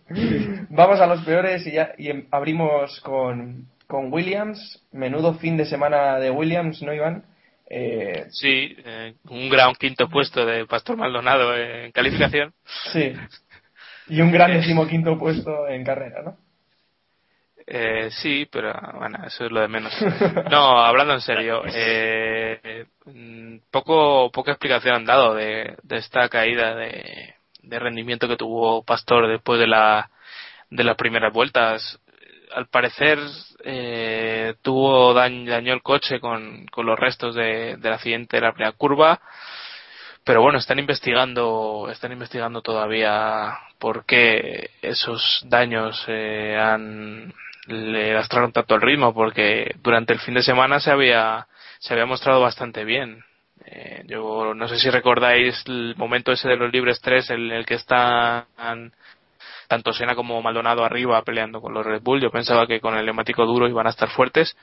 Vamos a los peores y ya y em- abrimos con, con Williams. Menudo fin de semana de Williams, ¿no, Iván? Eh, Sí, eh, un gran quinto puesto de Pastor Maldonado en calificación. sí. Y un gran decimoquinto puesto en carrera, ¿no? Eh, sí, pero bueno, eso es lo de menos. No, hablando en serio, eh, poco, poca explicación han dado de, de esta caída de, de rendimiento que tuvo Pastor después de la de las primeras vueltas. Al parecer eh, tuvo daño, dañó el coche con, con los restos de, del accidente de la primera curva pero bueno están investigando están investigando todavía por qué esos daños eh, han le lastraron tanto el ritmo porque durante el fin de semana se había se había mostrado bastante bien. Eh, yo no sé si recordáis el momento ese de los libres 3 en el que están tanto Sena como Maldonado arriba peleando con los Red Bull. Yo pensaba que con el neumático duro iban a estar fuertes.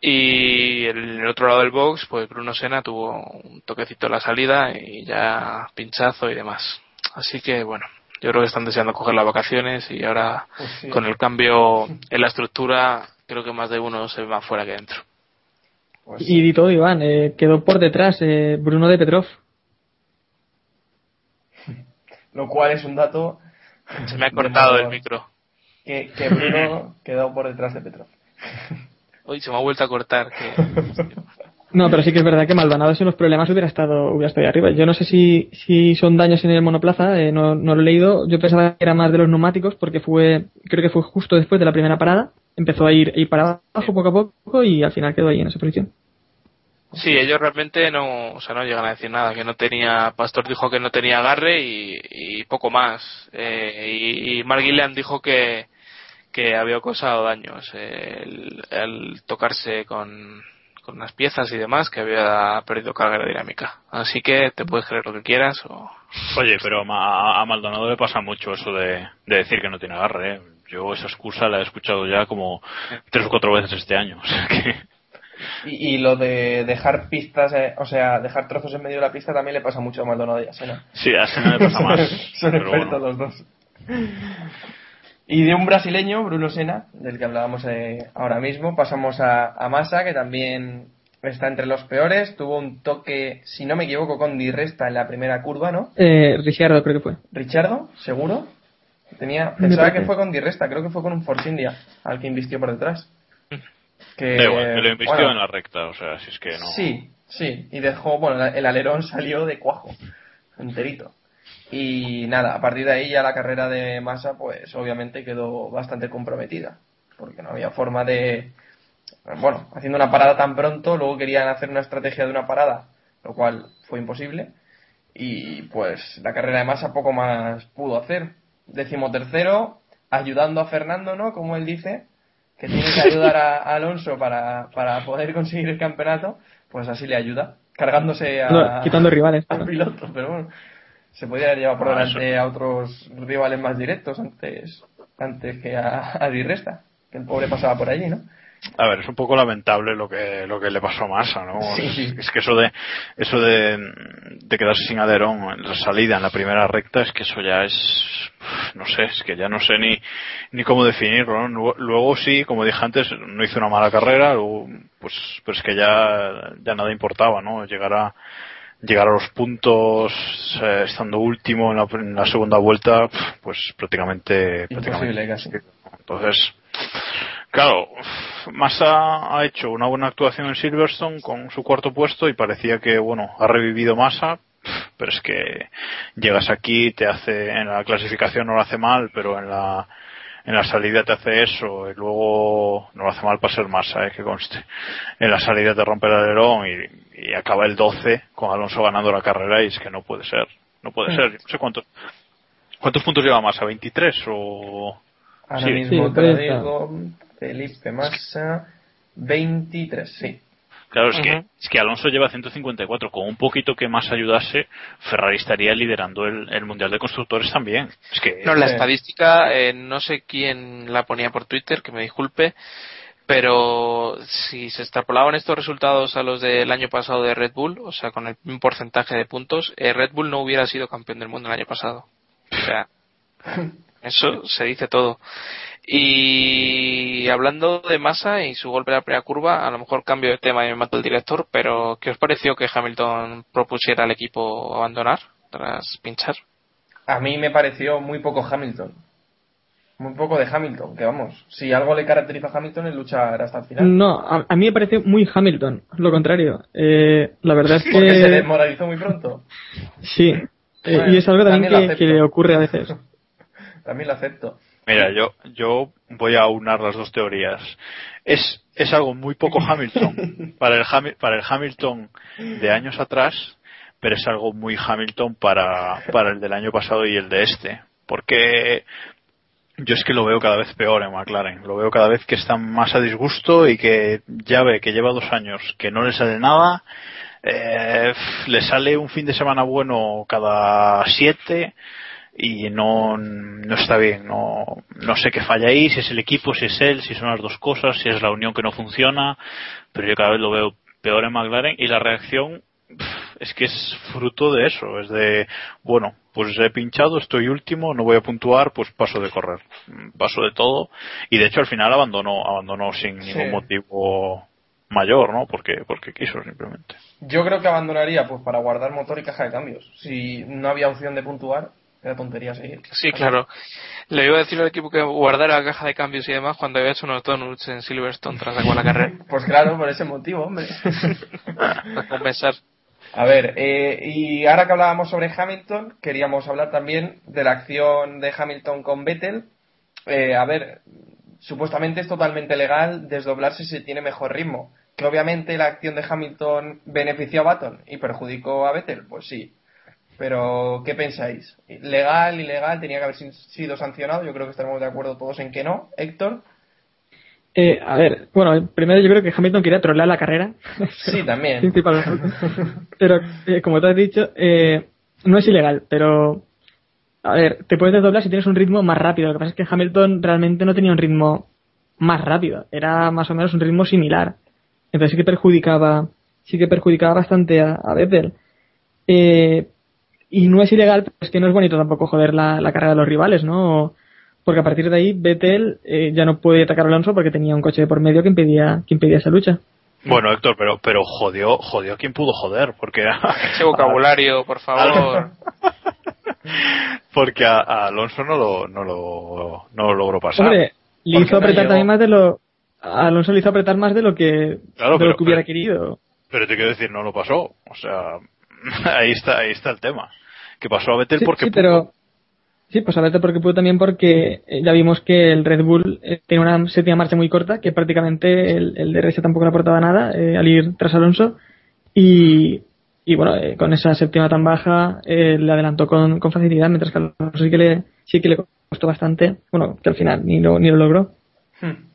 Y en el otro lado del box, pues Bruno Sena tuvo un toquecito en la salida y ya pinchazo y demás. Así que bueno, yo creo que están deseando coger las vacaciones y ahora Pues sí. con el cambio en la estructura, creo que más de uno se ve más fuera que dentro. Pues Y di todo, Iván. eh, quedó por detrás eh, Bruno de Petrov. Lo cual es un dato Se me ha cortado el micro. que, que Bruno quedó por detrás de Petrov. Hoy se me ha vuelto a cortar. Que... No, pero sí que es verdad que Maldonado sin los problemas hubiera estado, hubiera estado ahí arriba. Yo no sé si, si son daños en el monoplaza, eh, no, no lo he leído. Yo pensaba que era más de los neumáticos porque fue, creo que fue justo después de la primera parada. Empezó a ir, ir para abajo poco a poco y al final quedó ahí en esa posición. Sí, ellos realmente no, o sea, no llegan a decir nada, que no tenía, Pastor dijo que no tenía agarre y, poco más. Eh, y, y Mark Gillian dijo que, que había causado daños eh, el tocarse con, con las piezas y demás, que había perdido carga aerodinámica. Así que te puedes creer lo que quieras o... Oye, pero a, Ma- a Maldonado le pasa mucho eso de, de decir que no tiene agarre. ¿eh? Yo esa excusa la he escuchado ya como tres o cuatro veces este año. O sea que, Y, y lo de dejar pistas, eh, o sea, dejar trozos en medio de la pista también le pasa mucho a Maldonado y a Senna. sí, a Senna le pasa más. Son expertos bueno. los dos. Y de un brasileño, Bruno Senna, del que hablábamos eh, ahora mismo, pasamos a, a Massa, que también está entre los peores. Tuvo un toque, si no me equivoco, con Di Resta en la primera curva, ¿no? Eh, Ricciardo creo que fue. Richardo, seguro. Tenía, pensaba que fue con Di Resta, creo que fue con un Force India al que invistió por detrás. Que, Da igual, que lo invistió bueno, en la recta, o sea, si es que no. Sí, sí, y dejó, bueno, el alerón salió de cuajo, enterito. Y nada, a partir de ahí ya la carrera de Massa, pues obviamente quedó bastante comprometida, porque no había forma de, bueno, haciendo una parada tan pronto, luego querían hacer una estrategia de una parada, lo cual fue imposible, y pues la carrera de Massa poco más pudo hacer. Décimo tercero, ayudando a Fernando, ¿no? Como él dice, que tiene que ayudar a, a Alonso para, para poder conseguir el campeonato, pues así le ayuda, cargándose a, No, quitando rivales. al piloto, pero bueno, se podría haber llevado por Ah, delante a otros rivales más directos antes, antes que a, a Di Resta, que el pobre pasaba por allí, ¿no? A ver, es un poco lamentable lo que lo que le pasó a Massa, ¿no? Sí, es, sí. es que eso de eso de, de quedarse sin alerón en la salida en la primera recta es que eso ya es no sé, es que ya no sé ni ni cómo definirlo, ¿no? Luego, sí, como dije antes, no hizo una mala carrera, luego, pues pero es que ya ya nada importaba, ¿no? Llegar a llegar a los puntos eh, estando último en la, en la segunda vuelta, pues prácticamente Imposible prácticamente casi. entonces, claro, Massa ha hecho una buena actuación en Silverstone con su cuarto puesto y parecía que, bueno, ha revivido Massa, pero es que llegas aquí, te hace, en la clasificación no lo hace mal, pero en la, en la salida te hace eso y luego no lo hace mal para ser Massa, eh, que conste. En la salida te rompe el alerón y, y acaba el 12 con Alonso ganando la carrera y es que no puede ser, no puede ser. No sé cuántos, cuántos puntos lleva Massa, 23 o Ahora Sí. mismo Sí, te digo, Felipe Massa, 23, sí. Claro, es, que, es que Alonso lleva 154. Con un poquito que más ayudase, Ferrari estaría liderando el, el Mundial de Constructores también. Es que No, la estadística, eh, no sé quién la ponía por Twitter, que me disculpe, pero si se extrapolaban estos resultados a los del año pasado de Red Bull, o sea, con el mismo porcentaje de puntos, eh, Red Bull no hubiera sido campeón del mundo el año pasado. O sea, eso se dice todo. Y hablando de masa y su golpe a la primera curva, a lo mejor cambio de tema y me mata el director, pero ¿qué os pareció que Hamilton propusiera al equipo abandonar tras pinchar? A mí me pareció muy poco Hamilton. Muy poco de Hamilton, que vamos, si algo le caracteriza a Hamilton es luchar hasta el final. No, a, a mí me pareció muy Hamilton, lo contrario. Eh, la verdad es Porque se que desmoralizó muy pronto. sí, Eh, y es algo también, que, que le ocurre a veces. También lo acepto. Mira, yo, yo voy a aunar las dos teorías. Es, es algo muy poco Hamilton para el, Hami- para el Hamilton de años atrás, pero es algo muy Hamilton para, para el del año pasado y el de este. Porque yo es que lo veo cada vez peor en McLaren. Lo veo cada vez que está más a disgusto y que ya ve que lleva dos años que no le sale nada. eh, le sale un fin de semana bueno cada siete y no, no está bien. No, no sé qué falla ahí, si es el equipo, si es él, si son las dos cosas, si es la unión que no funciona. Pero yo cada vez lo veo peor en McLaren y la reacción es que es fruto de eso. Es de, bueno, pues he pinchado, estoy último, no voy a puntuar, pues paso de correr. Paso de todo. Y de hecho al final abandonó, abandonó sin Sí. ningún motivo mayor, ¿no? Porque, porque quiso simplemente. Yo creo que abandonaría pues para guardar motor y caja de cambios. Si no había opción de puntuar, era tontería seguir. Sí, claro. Le iba a decir al equipo que guardara la caja de cambios y demás cuando había hecho unos donuts en Silverstone tras la carrera. Pues claro, por ese motivo, hombre. Para compensar. A ver, eh, y ahora que hablábamos sobre Hamilton, queríamos hablar también de la acción de Hamilton con Vettel. Eh, a ver, supuestamente es totalmente legal desdoblarse si tiene mejor ritmo. Que obviamente la acción de Hamilton benefició a Baton y perjudicó a Vettel, pues sí. Pero, ¿qué pensáis? ¿Legal, ilegal? ¿Tenía que haber sido sancionado? Yo creo que estaremos de acuerdo todos en que no. Héctor, Eh, a ver, bueno, primero yo creo que Hamilton quería trolear la carrera. sí, también. Principalmente. Pero, eh, como te has dicho, eh, no es ilegal, pero. A ver, te puedes desdoblar si tienes un ritmo más rápido. Lo que pasa es que Hamilton realmente no tenía un ritmo más rápido. Era más o menos un ritmo similar. Entonces sí que perjudicaba, sí que perjudicaba bastante a, a Vettel. Eh, y no es ilegal, pero es que no es bonito tampoco joder la, la carrera de los rivales, ¿no? Porque a partir de ahí Vettel eh, ya no puede atacar a Alonso porque tenía un coche de por medio que impedía, que impedía esa lucha. Bueno, Héctor, pero, pero jodió, jodió a quien pudo joder, porque... Ese vocabulario, por favor. porque a, a Alonso no lo, no lo, no lo logró pasar. Hombre, le ¿Por qué hizo no apretar también más de lo. a Alonso le hizo apretar más de lo que, Claro, de pero- lo que hubiera pero- querido. Pero te quiero decir, no lo pasó. O sea, ahí está, ahí está el tema. Que pasó a Vettel Sí, porque sí, pudo. pero. Sí, pues a ver porque pudo también porque eh, ya vimos que el Red Bull eh, tiene una séptima marcha muy corta, que prácticamente el, el DRS tampoco le aportaba nada eh, al ir tras Alonso. Y, y bueno, eh, con esa séptima tan baja eh, le adelantó con, con facilidad, mientras que Alonso sí que le, sí que le costó bastante. Bueno, que al final ni lo, ni lo logró. Hmm.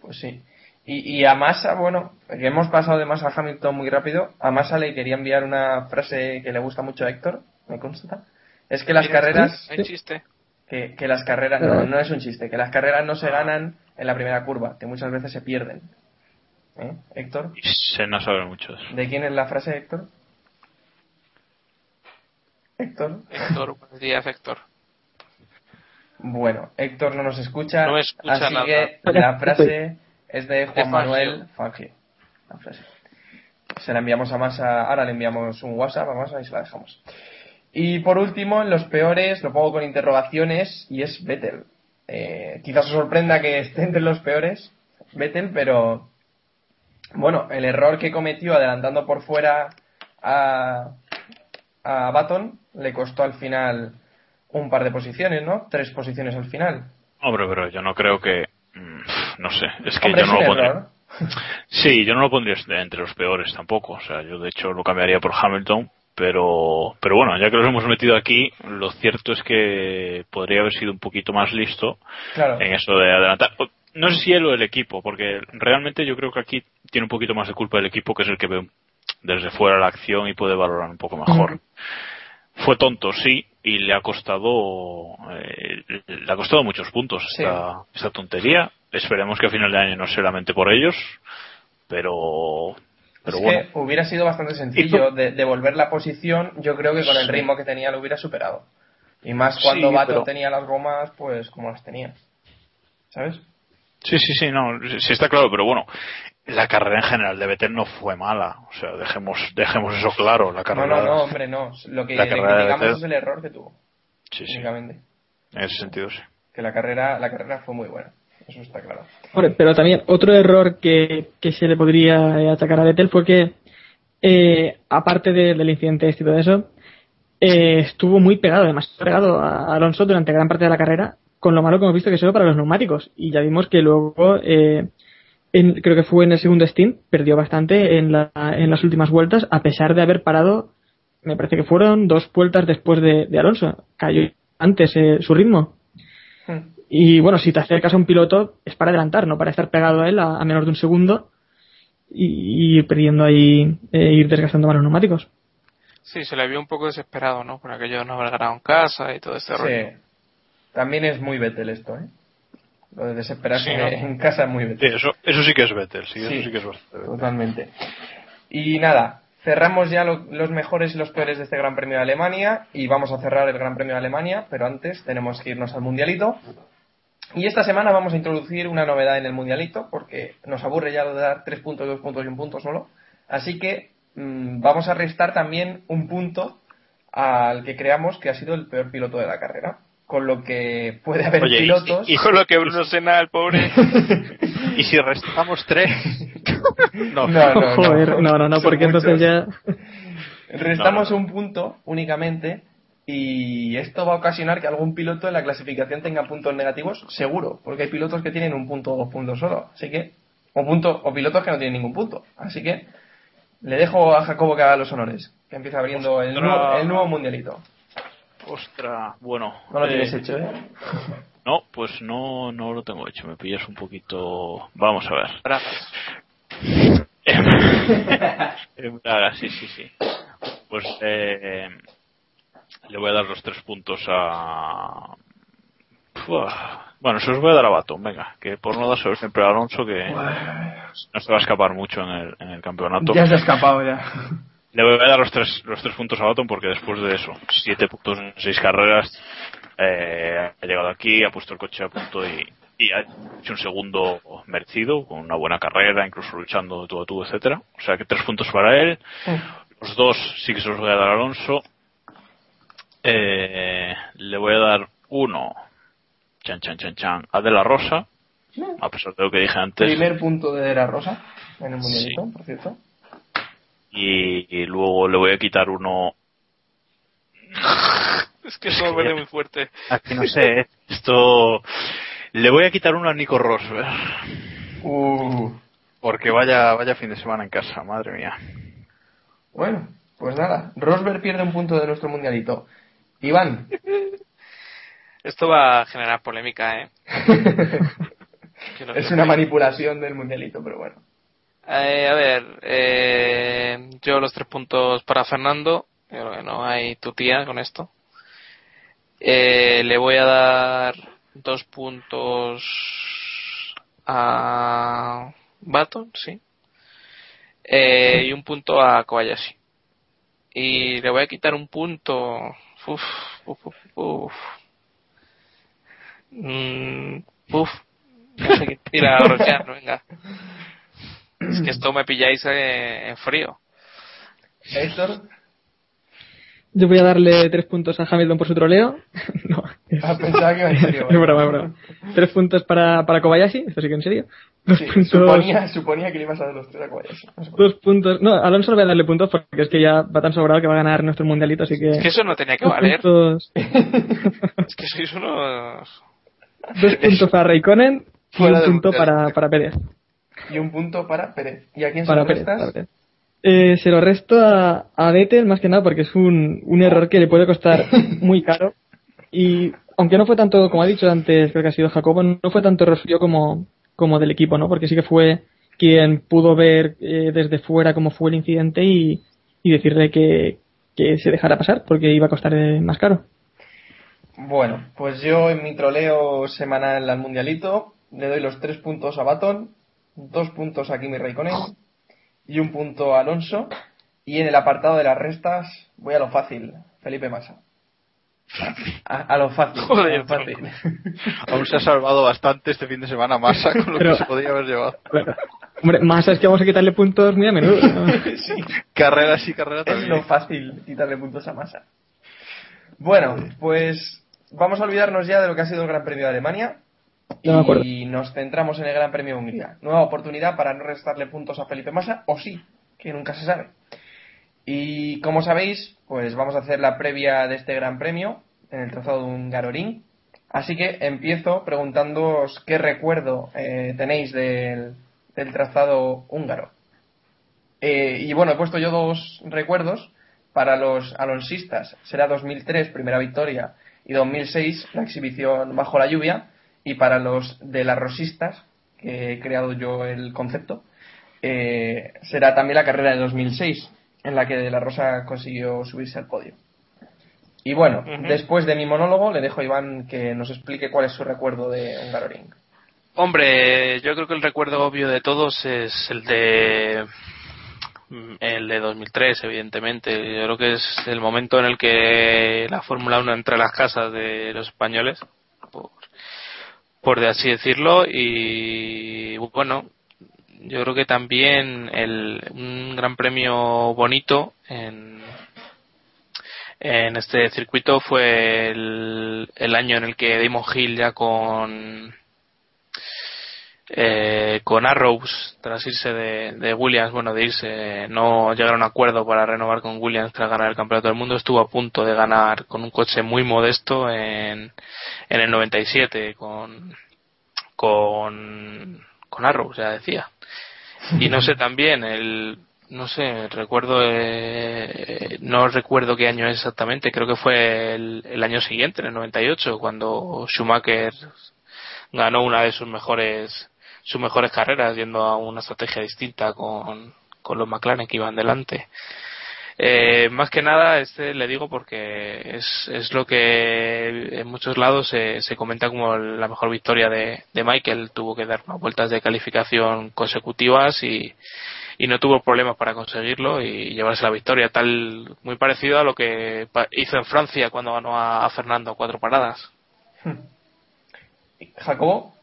Pues sí. Y, y a Massa, bueno, que hemos pasado de Massa a Hamilton muy rápido, a Massa le quería enviar una frase que le gusta mucho a Héctor, me consta. Es que las carreras, Hay chiste. que, que las carreras, no, no es un chiste, que las carreras no se ganan en la primera curva, que muchas veces se pierden. ¿Eh? Héctor, Y Senna sabe mucho de eso. ¿de quién es la frase, Héctor? Héctor. Héctor, buenos días, Héctor. Bueno, Héctor no nos escucha, No escucha así nada. que la frase es de Juan. Manuel Fangio. La frase. Se la enviamos a Masa, ahora le enviamos un WhatsApp a Masa y se la dejamos. Y por último, en los peores, lo pongo con interrogaciones y es Vettel. Eh, quizás os sorprenda que esté entre los peores, Vettel, pero bueno, el error que cometió adelantando por fuera a, a Baton le costó al final un par de posiciones, ¿no? Tres posiciones al final. Hombre, pero yo no creo que. No sé, es que Hombre, yo no lo pondría. error. Sí, yo no lo pondría entre los peores tampoco. O sea, yo de hecho lo cambiaría por Hamilton. Pero, pero bueno, ya que los hemos metido aquí, lo cierto es que podría haber sido un poquito más listo Claro. en eso de adelantar. No sé si él o el equipo, porque realmente yo creo que aquí tiene un poquito más de culpa el equipo, que es el que ve desde fuera la acción y puede valorar un poco mejor. Fue tonto, sí, y le ha costado, eh, le ha costado muchos puntos Sí. esta, esta tontería. Esperemos que a final de año no sea solamente por ellos, pero, pero es bueno. que hubiera sido bastante sencillo de devolver la posición. Yo creo que con el ritmo que tenía lo hubiera superado. Y más cuando Sí, pero- tenía las gomas, pues como las tenía. ¿Sabes? Sí, sí, sí, no, sí está claro, pero bueno, la carrera en general de Vettel no fue mala, o sea, dejemos, dejemos eso claro, la No, carrera. no, no, hombre, no. Lo que le criticamos es el error que tuvo, Sí, sí, únicamente. en ese sentido sí. Que la carrera, la carrera fue muy buena. Eso está claro. Hombre, pero también otro error que, que se le podría eh, atacar a Vettel fue que, eh, aparte de- del incidente este y todo eso, eh, estuvo muy pegado, demasiado pegado a Alonso durante gran parte de la carrera, con lo malo que hemos visto que solo para los neumáticos. Y ya vimos que luego, eh, en- creo que fue en el segundo stint, perdió bastante en, la- en las últimas vueltas, a pesar de haber parado, me parece que fueron dos vueltas después de, de Alonso. Cayó antes eh, su ritmo. Hmm. Y bueno, si te acercas a un piloto es para adelantar, no para estar pegado a él a, a menos de un segundo y, y perdiendo ahí, eh, ir desgastando más los neumáticos. Sí, se le vio un poco desesperado, ¿no? Por aquello de no haber ganado en casa y todo este rollo. También es muy Vettel esto, ¿eh? Lo de desesperarse Sí, ¿no? en casa es muy Sí, Vettel. eso, eso sí que es Vettel, sí, Sí. eso sí que es bastante Vettel. Totalmente. Y nada, cerramos ya lo- los mejores y los peores de este Gran Premio de Alemania y vamos a cerrar el Gran Premio de Alemania, pero antes tenemos que irnos al Mundialito. Y esta semana vamos a introducir una novedad en el Mundialito, porque nos aburre ya lo de dar tres puntos, dos puntos y un punto solo. Así que mm, vamos a restar también un punto al que creamos que ha sido el peor piloto de la carrera. Con lo que puede haber Oye, y- pilotos. Y con lo que Bruno Senna, el pobre. Y si restamos tres. no, No, no, Joder, no, no, no, porque entonces ya. Restamos No, no, un punto únicamente y esto va a ocasionar que algún piloto en la clasificación tenga puntos negativos, seguro, porque hay pilotos que tienen un punto o dos puntos solo, así que o punto o pilotos que no tienen ningún punto, así que le dejo a Jacobo que haga los honores, que empieza abriendo el nuevo, el nuevo mundialito. Ostras, bueno. No lo eh, tienes hecho, ¿eh? No, pues no, no lo tengo hecho. Me pillas un poquito. Vamos a ver. En Braga, sí, sí, sí. Pues eh, le voy a dar los tres puntos a. Bueno, se los voy a dar a Baton, venga, que por no dárselo siempre a Alonso, que no se va a escapar mucho en el, en el campeonato. se ha escapado ya. Le voy a dar los tres, los tres puntos a Baton porque después de eso, siete puntos en seis carreras, eh, ha llegado aquí, ha puesto el coche a punto y, y ha hecho un segundo merecido, con una buena carrera, incluso luchando de todo a todo, etcétera. O sea que tres puntos para él. Los dos sí que se los voy a dar a Alonso. Eh, le voy a dar uno, chan, chan, chan, chan, a De La Rosa, a pesar de lo que dije antes. Primer punto de De La Rosa en el mundialito, por cierto. Y, y luego le voy a quitar uno. Es que eso me parece muy fuerte. Aquí no sé, esto. Le voy a quitar uno a Nico Rosberg. Uh, Porque vaya, vaya fin de semana en casa, madre mía. bueno, pues nada. Rosberg pierde un punto de nuestro mundialito. Iván, Esto va a generar polémica, ¿eh? Es una manipulación del mundialito, pero bueno. Eh, a ver, eh, yo los tres puntos para Fernando. Creo que no hay tu tía con esto. Eh, le voy a dar dos puntos a Baton, sí. Eh, y un punto a Kobayashi. Y le voy a quitar un punto. Uf, uf, uf, uf. Mm, uf. No sé qué tira a Roshan, venga. Es que esto me pilláis eh, en frío. Héctor, Yo voy a darle tres puntos a Hamilton por su troleo. no, es, ah, pensaba que iba en serio. es broma, es broma. Tres puntos para, para Kobayashi, esto sí que en serio. Dos Sí, puntos. suponía, suponía que le ibas a dar los tres a Kobayashi. Dos puntos. No, a Alonso le voy a darle puntos porque es que ya va tan sobrado que va a ganar nuestro mundialito, así que. Es que eso no tenía que dos valer. puntos, Es que sois unos. dos puntos para Raikkonen y Fuera un punto mundial. para, para Pérez. Y un punto para Pérez. ¿Y a quién se Para lo Pérez, restas? para Pérez. Eh, se lo resto a, a Vettel más que nada porque es un, un error que le puede costar muy caro. Y aunque no fue tanto, como ha dicho antes, creo que ha sido Jacobo, no fue tanto error suyo como, como del equipo, ¿no? Porque sí que fue quien pudo ver eh, desde fuera cómo fue el incidente y, y decirle que, que se dejara pasar porque iba a costar eh, más caro. Bueno, pues yo en mi troleo semanal al mundialito le doy los tres puntos a Baton, dos puntos a Kimi Raikkonen y un punto a Alonso. Y en el apartado de las restas voy a lo fácil, Felipe Massa. A, a lo fácil. a Joder, lo fácil. Aún se ha salvado bastante este fin de semana Massa con lo Pero- que se podía haber llevado. Hombre, más es que vamos a quitarle puntos muy a menudo. ¿no? Sí, Carrera sí, carrera es también. lo fácil quitarle puntos a Massa. Bueno, pues vamos a olvidarnos ya de lo que ha sido el Gran Premio de Alemania No y nos centramos en el Gran Premio de Hungría. Nueva oportunidad para no restarle puntos a Felipe Massa, o sí, que nunca se sabe. Y como sabéis, pues vamos a hacer la previa de este Gran Premio en el trazado de un Garorín. Así que empiezo preguntándoos qué recuerdo eh, tenéis del, del trazado húngaro. Eh, y bueno, he puesto yo dos recuerdos para los alonsistas. Será 2003, primera victoria, y 2006, la exhibición bajo la lluvia. Y para los de las rosistas, que he creado yo el concepto, eh, será también la carrera de 2006, en la que De La Rosa consiguió subirse al podio. Y bueno, después de mi monólogo, le dejo a Iván que nos explique cuál es su recuerdo de Hungaroring. Hombre, yo creo que el recuerdo obvio de todos es el de mm, el de 2003, evidentemente. Yo creo que es el momento en el que la Fórmula 1 entra a las casas de los españoles, por, por así decirlo, y bueno, yo creo que también el, un gran premio bonito en, en este circuito fue el, el año en el que Damon Hill ya con eh, con Arrows tras irse de, de Williams, bueno, de irse, no llegar a un acuerdo para renovar con Williams tras ganar el campeonato del mundo, estuvo a punto de ganar con un coche muy modesto en, en el 97 con, con, con Arrows, ya decía. Y no sé también, el, no sé, recuerdo, eh, no recuerdo qué año es exactamente, creo que fue el, el año siguiente, en el 98, cuando Schumacher ganó una de sus mejores sus mejores carreras yendo a una estrategia distinta con, con los McLaren que iban delante. Eh, más que nada, este le digo porque es, es lo que en muchos lados se, se comenta como la mejor victoria de, de Michael. Tuvo que dar unas vueltas de calificación consecutivas y, y no tuvo problemas para conseguirlo y llevarse la victoria. Tal, muy parecido a lo que hizo en Francia cuando ganó a, a Fernando cuatro paradas. Jacobo,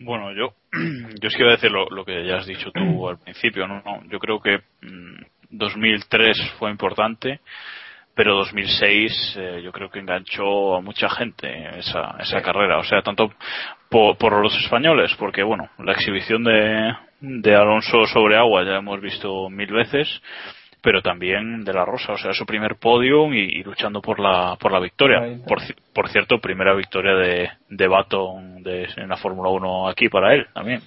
Bueno, yo, yo es que iba a decir lo, lo que ya has dicho tú al principio, ¿no? No, yo creo que mm, 2003 fue importante, pero 2006 eh, yo creo que enganchó a mucha gente esa, esa Sí. carrera. O sea, tanto por, por los españoles, porque bueno, la exhibición de, de Alonso sobre agua ya hemos visto mil veces, pero también de la Rosa, o sea, su primer podium y, y luchando por la, por la victoria. Por, ci- por cierto, primera victoria de, de Baton de, en la Fórmula 1 aquí para él también.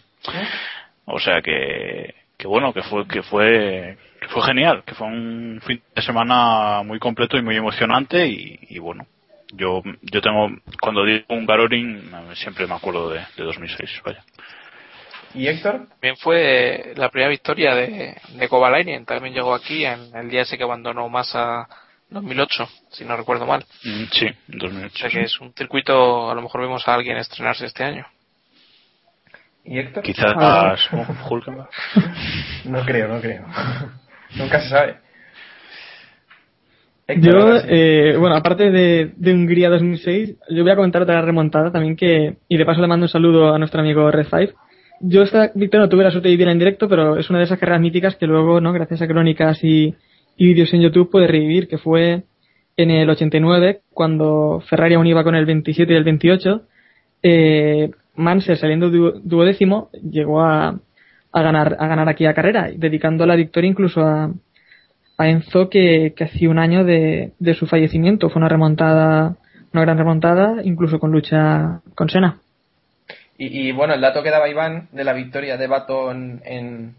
O sea que, que bueno, que fue, que fue, que fue genial, que fue un fin de semana muy completo y muy emocionante y, y bueno, yo, yo tengo, cuando digo un Garoring, siempre me acuerdo de, de 2006, vaya. ¿Y Héctor? También fue la primera victoria de, de Kovalainen. También llegó aquí en el día ese que abandonó Massa 2008, si no recuerdo mal. Mm, Sí, en O 2008. sea que es un circuito, a lo mejor vemos a alguien estrenarse este año. ¿Y Héctor? Quizás Ah. No creo, no creo. Nunca se sabe. Héctor, Yo, sí. eh, bueno, aparte de, de Hungría 2006, yo voy a comentar otra remontada también que, y de paso le mando un saludo a nuestro amigo Red Five. Yo esta victoria no tuve la suerte de vivirla en directo, pero es una de esas carreras míticas que luego, ¿no? Gracias a crónicas y, vídeos en YouTube puede revivir, que fue en el 89, cuando Ferrari aún iba con el 27 y el 28, eh, Mansell saliendo du- duodécimo llegó a, a ganar, a ganar aquí la carrera, dedicando la victoria incluso a, a Enzo que, que hacía un año de, de su fallecimiento. Fue una remontada, una gran remontada, incluso con lucha con Sena. Y, y, bueno, el dato que daba Iván de la victoria de Baton en,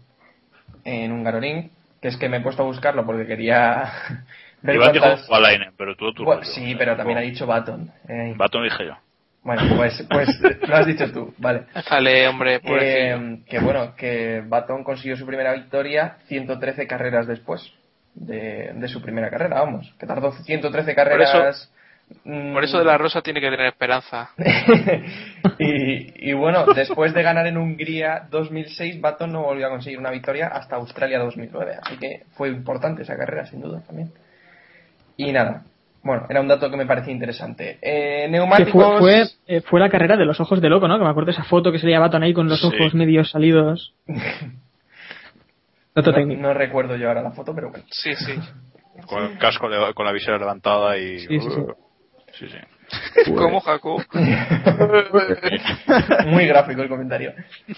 en Hungaroring, que es que me he puesto a buscarlo porque quería ver Iván dijo Kovalainen, pero tú, tú Bueno, sí, pero también ha dicho Baton. Eh, Baton dije yo. bueno, pues, pues lo has dicho tú, vale. Déjale, hombre, pobrecillo. Eh, que bueno, que Baton consiguió su primera victoria 113 carreras después de, de su primera carrera, vamos, que tardó 113 carreras. Por eso de la Rosa tiene que tener esperanza. y, y bueno, después de ganar en Hungría 2006, Baton no volvió a conseguir una victoria hasta Australia 2009, así que fue importante esa carrera, sin duda también. Y nada, bueno, era un dato que me parecía interesante. Eh, Que neumáticos. fue, fue, eh, fue la carrera de los ojos de loco, ¿no? Que me acuerdo de esa foto que se le Baton ahí con los Sí. ojos medio salidos. Dato no, técnico. no recuerdo yo ahora la foto, pero bueno. Sí, sí. Con el casco, con la visera levantada y... Sí, sí, sí. sí, sí. ¿Cómo, Jaco? Muy gráfico el comentario.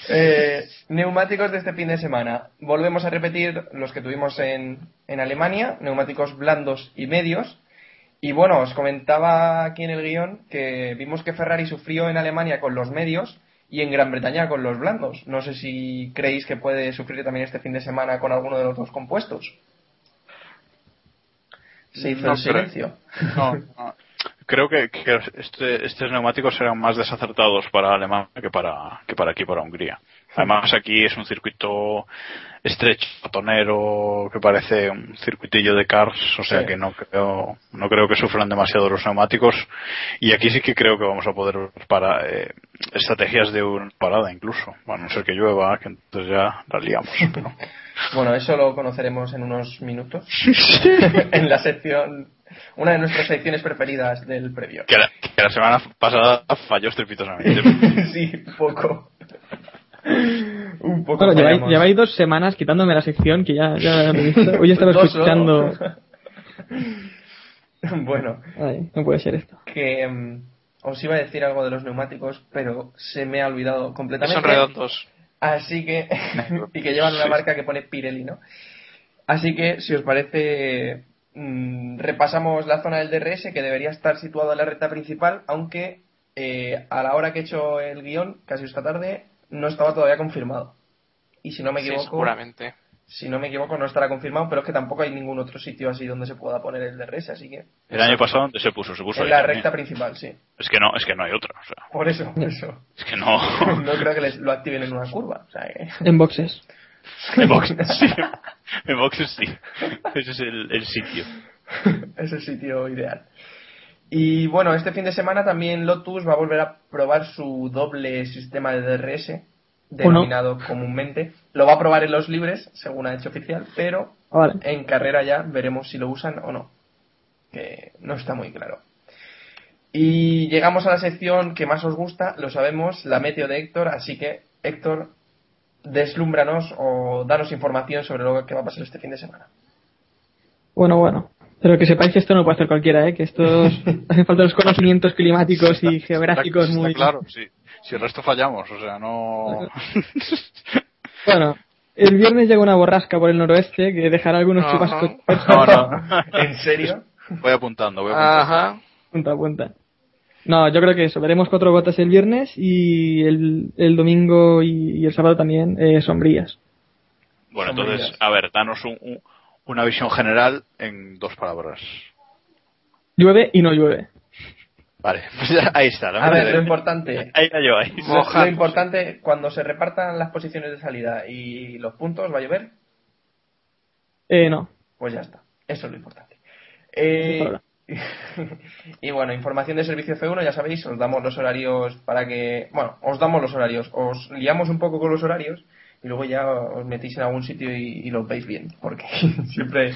Eh, neumáticos de este fin de semana. Volvemos a repetir los que tuvimos en, en Alemania, neumáticos blandos y medios. Y bueno, os comentaba aquí en el guion que vimos que Ferrari sufrió en Alemania con los medios y en Gran Bretaña con los blandos. No sé si creéis que puede sufrir también este fin de semana con alguno de los dos compuestos. Se hizo No el silencio. No, no. Creo que, que este- estos neumáticos serán más desacertados para Alemania que para, que para aquí, para Hungría. Además, aquí es un circuito estrecho, tonero, que parece un circuitillo de cars, o sea Sí. que no creo, no creo que sufran demasiado los neumáticos. Y aquí sí que creo que vamos a poder para eh, estrategias de una parada incluso. Bueno, a no ser que llueva, que entonces ya la liamos. Pero... Bueno, eso lo conoceremos en unos minutos. en la sección, una de nuestras secciones preferidas del previo. que, la, que la semana pasada falló estrepitosamente. sí, un poco. un poco. Bueno, lleváis, dos semanas quitándome la sección que ya, ya lo he visto. Hoy estaba escuchando. bueno, Ay, no puede ser esto. que mm, os iba a decir algo de los neumáticos, pero se me ha olvidado Que completamente. son redondos. Así que. y que llevan una marca que pone Pirelli, ¿no? Así que, si os parece, mm, repasamos la zona del DRS que debería estar situado en la recta principal, aunque eh, a la hora que he hecho el guion, casi esta tarde, no estaba todavía confirmado. Y si no me Sí, equivoco, seguramente. si no me equivoco, no estará confirmado, pero es que tampoco hay ningún otro sitio así donde se pueda poner el DRS, así que. El año pasado, ¿dónde se puso? Se puso En la también. recta principal, sí. Es que no, es que no hay otra. O sea, Por eso, por eso. es que no. No creo que les lo activen en una curva. O sea que. En boxes. En boxes sí. En boxes sí. Ese es el, el sitio. es el sitio ideal. Y bueno, este fin de semana también Lotus va a volver a probar su doble sistema de DRS, denominado comúnmente. Lo va a probar en los libres, según ha hecho oficial, pero vale. en carrera ya veremos si lo usan o no. Que no está muy claro. Y llegamos a la sección que más os gusta, lo sabemos, la meteo de Héctor, así que Héctor, deslúmbranos o danos información sobre lo que va a pasar este fin de semana. Bueno, bueno. Pero que sepáis que esto no puede hacer cualquiera, ¿eh? que estos hacen falta los conocimientos climáticos y geográficos Está- muy. claro, sí. Si el resto fallamos, o sea, no. Bueno, el viernes llega una borrasca por el noroeste que dejará algunos Ajá. chubascos. No, no. ¿En serio? Voy apuntando, voy apuntando. Ajá. Punta a punta. No, yo creo que eso. Veremos cuatro gotas el viernes y el, el domingo y, y el sábado también eh, sombrías. Bueno, Sombrías. entonces, a ver, danos un- un- una visión general en dos palabras. Llueve y no llueve. Vale, pues ya- ahí está. A ver, lo importante, Ahí la lleváis. lo, Mojar. lo importante, cuando se repartan las posiciones de salida y los puntos, ¿va a llover? Eh, no. Pues ya está. Eso es lo importante. Eh. y bueno, información de servicio F1, ya sabéis, os damos los horarios para que. Bueno, os damos los horarios, os liamos un poco con los horarios y luego ya os metéis en algún sitio y, y los veis bien, porque siempre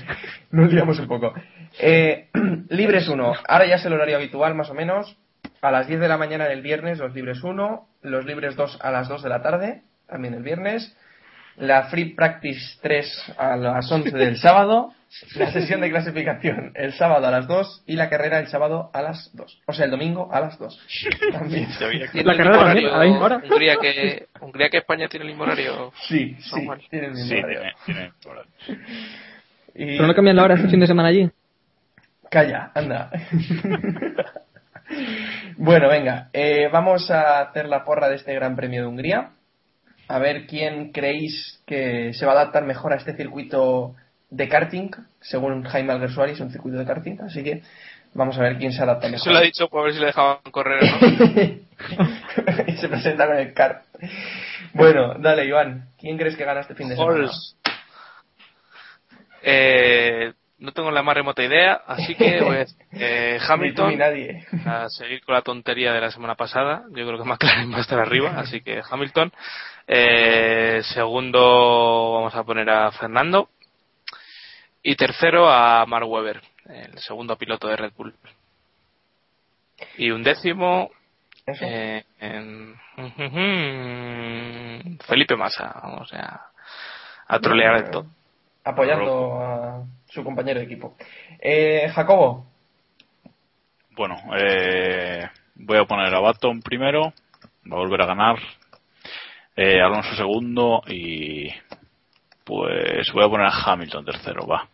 nos liamos un poco. Eh, libres 1, ahora ya es el horario habitual más o menos. A las 10 de la mañana del viernes, los libres 1, los libres 2 a las 2 de la tarde, también el viernes. La Free Practice 3 a las 11 del sábado, la sesión de clasificación el sábado a las 2 y la carrera el sábado a las 2. O sea, el domingo a las 2. También. ¿Tiene La el carrera también, a la misma hora. Hungría que, Hungría que España tiene el mismo horario. Sí, sí, tiene el mismo Sí, horario. tiene, tiene. Y- Pero no cambian la hora este fin de semana allí. Calla, anda. bueno, venga, eh, vamos a hacer la porra de este Gran Premio de Hungría. A ver quién creéis que se va a adaptar mejor a este circuito de karting, según Jaime Alguersuari, es un circuito de karting, así que vamos a ver quién se adapta mejor. Eso lo ha dicho para ver si le dejaban correr no. y se presenta con el kart. Bueno, dale, Iván, ¿quién crees que gana este fin de semana? Eh, no tengo la más remota idea, así que voy a decir, eh, Ni tú ni Hamilton nadie. a seguir con la tontería de la semana pasada. Yo creo que McLaren va a estar arriba, así que Hamilton. Eh, segundo vamos a poner a Fernando. Y tercero a Mark Webber, el segundo piloto de Red Bull. Y un décimo eh, en- Felipe Massa, vamos a, a trolear de todo. Apoyando a su compañero de equipo. Eh, Jacobo, Bueno, eh, voy a poner a Baton primero, va a volver a ganar, eh, Alonso segundo y pues voy a poner a Hamilton tercero, va.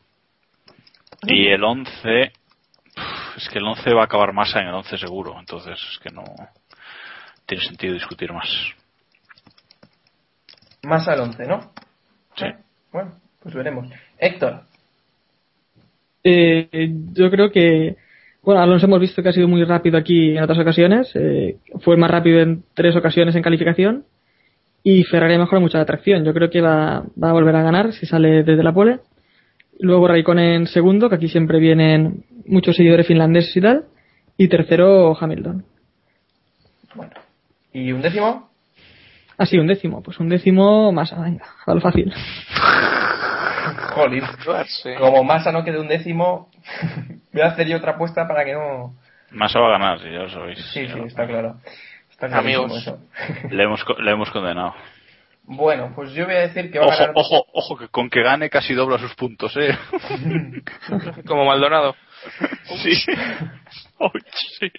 Y el 11, pf, es que el 11 va a acabar Massa en el 11 seguro, entonces es que no tiene sentido discutir más. más al 11, ¿no? Sí. Bueno, pues veremos. Héctor, Eh, yo creo que, bueno, Alonso hemos visto que ha sido muy rápido aquí en otras ocasiones. eh, fue más rápido en tres ocasiones en calificación. Y Ferrari mejora mucho la tracción. Yo creo que va, va a volver a ganar si sale desde la pole. Luego Raikkonen segundo, que aquí siempre vienen muchos seguidores finlandeses y tal. Y tercero Hamilton. bueno. ¿Y un décimo? Así, un décimo. Pues un décimo más, venga, a lo fácil. Jolín. Sí. Como Massa no quede un décimo, voy a hacer yo otra apuesta para que no... Massa va a ganar, si ya lo sabéis. Sí, sí, lo- está claro. Está Amigos. Le hemos, le hemos condenado. Bueno, pues yo voy a decir que va a Ojo, ganar... ojo, ojo, que con que gane casi dobla sus puntos, eh. Como Maldonado. sí. Uy, sí.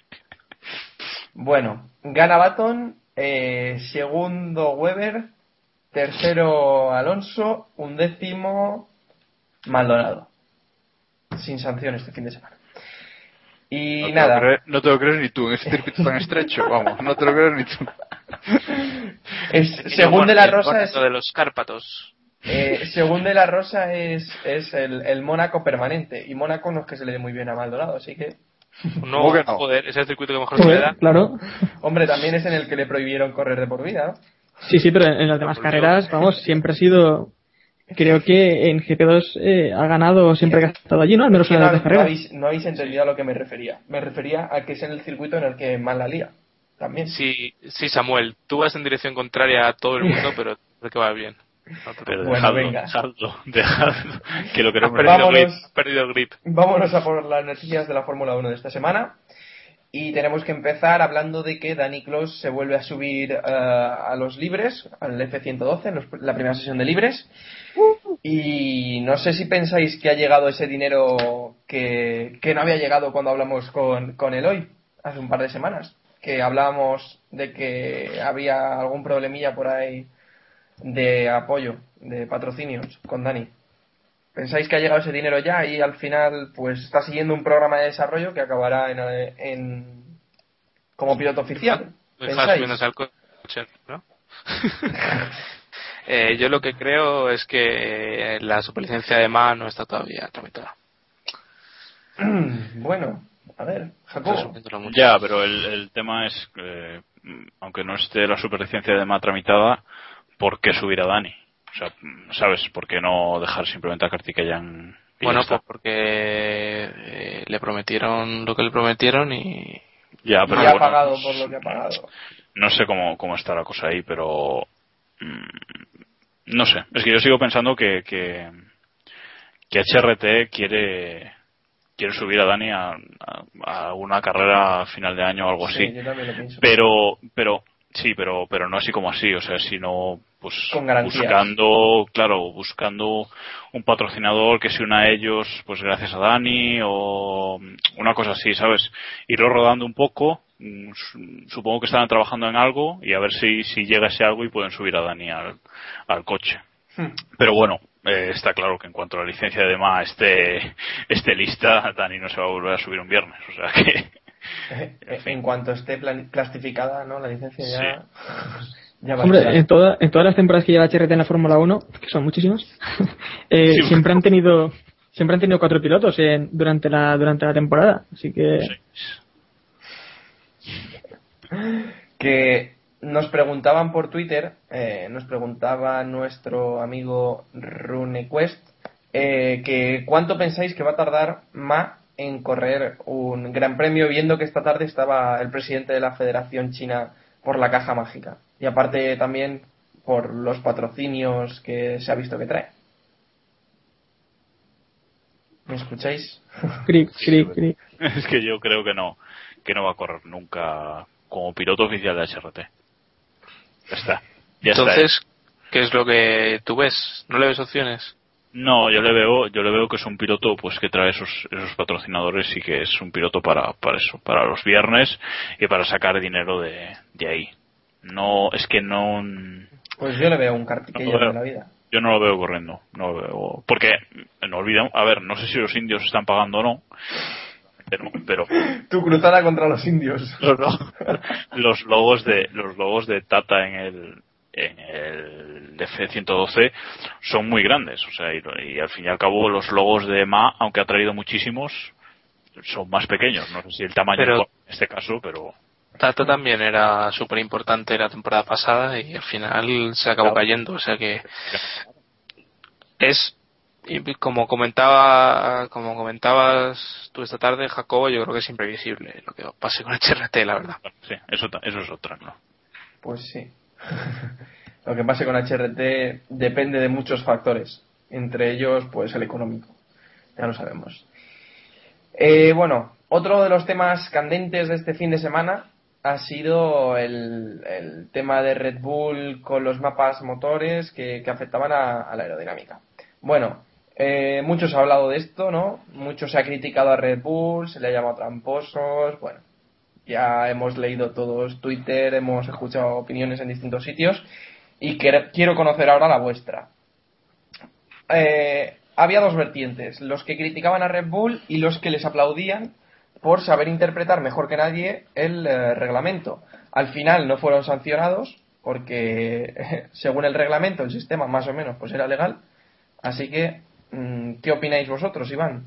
Bueno, gana Baton, eh, segundo Weber, tercero Alonso, un décimo Maldonado. Sin sanción este fin de semana. Y No nada, lo crees, no te lo crees ni tú, en este circuito tan estrecho, vamos, no te lo crees ni tú. es, según de la Rosa es, Lo de los Cárpatos. eh, según de la Rosa es, es el, el Mónaco permanente y Mónaco no es que se le dé muy bien a Maldonado, así que No, ¿Cómo que no? joder, es el circuito que mejor se le Joder, da. claro. hombre también es en el que le prohibieron correr de por vida, ¿no? Sí, sí, pero en las demás carreras, vamos, siempre ha sido. Creo que en GP2 eh, ha ganado siempre que ha estado allí, ¿no? Al menos Que en no, las no carreras. habéis, no habéis entendido a lo que me refería. Me refería a que es en el circuito en el que más la lía. También. Sí, sí, Samuel, tú vas en dirección contraria a todo el mundo, pero creo que va bien. No Pero Bueno, dejadlo, venga. dejadlo, dejadlo, que lo Has queremos perdido, Vámonos. grip, has perdido el grip. Vámonos a por las noticias de la Fórmula 1 de esta semana. Y tenemos que empezar hablando de que Danny Close se vuelve a subir eh, a los libres, al F-112, en los- la primera sesión de libres. Y no sé si pensáis que ha llegado ese dinero que, que no había llegado cuando hablamos con, con Eloy hace un par de semanas. Que hablábamos de que había algún problemilla por ahí de apoyo, de patrocinios con Dani. ¿Pensáis que ha llegado ese dinero ya y al final pues está siguiendo un programa de desarrollo que acabará en, en- como piloto oficial? ¿Pensáis? menos al coche, ¿no? Eh, yo lo que creo es que la superlicencia de MA no está todavía tramitada. bueno, a ver, Jacobo. Ya, pero el, el tema es, que, mm, aunque no esté la superlicencia de MA tramitada, ¿por qué subir a Dani? O sea, ¿sabes? ¿Por qué no dejar simplemente a Kartikeyan? y Bueno, pues porque eh, le prometieron lo que le prometieron y ya, pero y ha bueno, pagado por lo que ha pagado. no sé cómo, cómo está la cosa ahí, pero mm, no sé. Es que yo sigo pensando que, que, que HRT quiere quiere subir a Dani a, a- a una carrera a final de año o algo así. Sí, yo también lo pienso. pero pero sí pero pero no así como así o sea sino pues Con buscando claro buscando un patrocinador que se una a ellos pues gracias a Dani o una cosa así sabes irlo rodando un poco mm, su- supongo que están trabajando en algo y a ver si si llega ese algo y pueden subir a Dani al, al coche. Hmm. pero bueno eh, está claro que en cuanto a la licencia de MA esté esté lista Dani no se va a volver a subir un viernes o sea que en cuanto esté plan- plastificada, ¿no? La licencia ya. ya va a Hombre, estar. en, toda- en todas las temporadas que lleva HRT en la Fórmula 1, que son muchísimas, eh, Sí, siempre han tenido siempre han tenido cuatro pilotos en- durante la durante la temporada, así que que nos preguntaban por Twitter, eh, nos preguntaba nuestro amigo RuneQuest, eh, que cuánto pensáis que va a tardar Ma en correr un gran premio, viendo que esta tarde estaba el presidente de la Federación China por la caja mágica. Y aparte también por los patrocinios que se ha visto que trae. ¿Me escucháis? cric, cric, cric. Es que yo creo que no, que no va a correr nunca como piloto oficial de HRT. Ya está. Ya está. entonces ¿qué es lo que tú ves? ¿No le ves opciones? No, yo le veo, yo le veo que es un piloto pues que trae esos, esos patrocinadores y que es un piloto para, para eso, para los viernes y para sacar dinero de, de ahí. No, es que no, Pues yo le veo un cartiquillo No, de la vida. yo no lo veo corriendo, no lo veo, porque no olvidemos, a ver, no sé si los indios están pagando o no, pero, pero Tu cruzada contra los indios. los, lo- los logos de los logos de Tata en el en el F112 son muy grandes o sea y, y al fin y al cabo los logos de Ma aunque ha traído muchísimos son más pequeños no sé si el tamaño Pero- en este caso pero Tata también era súper importante la temporada pasada y al final se acabó Claro. cayendo. O sea que es y como comentaba como comentabas tú esta tarde Jacobo yo creo que es imprevisible lo que pase con HRT la verdad sí eso eso es otra no Pues sí. Lo que pase con HRT depende de muchos factores, entre ellos pues el económico. Ya lo sabemos. Eh, bueno, otro de los temas candentes de este fin de semana ha sido el, tema de Red Bull con los mapas motores que, afectaban a, la aerodinámica. Bueno, eh, mucho se ha hablado de esto, ¿no? Mucho se ha criticado a Red Bull, se le ha llamado tramposos, bueno, ya hemos leído todos Twitter, hemos escuchado opiniones en distintos sitios y quer- quiero conocer ahora la vuestra. Eh, había dos vertientes, los que criticaban a Red Bull y los que les aplaudían por saber interpretar mejor que nadie el eh, reglamento. Al final no fueron sancionados porque según el reglamento el sistema más o menos pues era legal. Así que, mm, ¿qué opináis vosotros, Iván?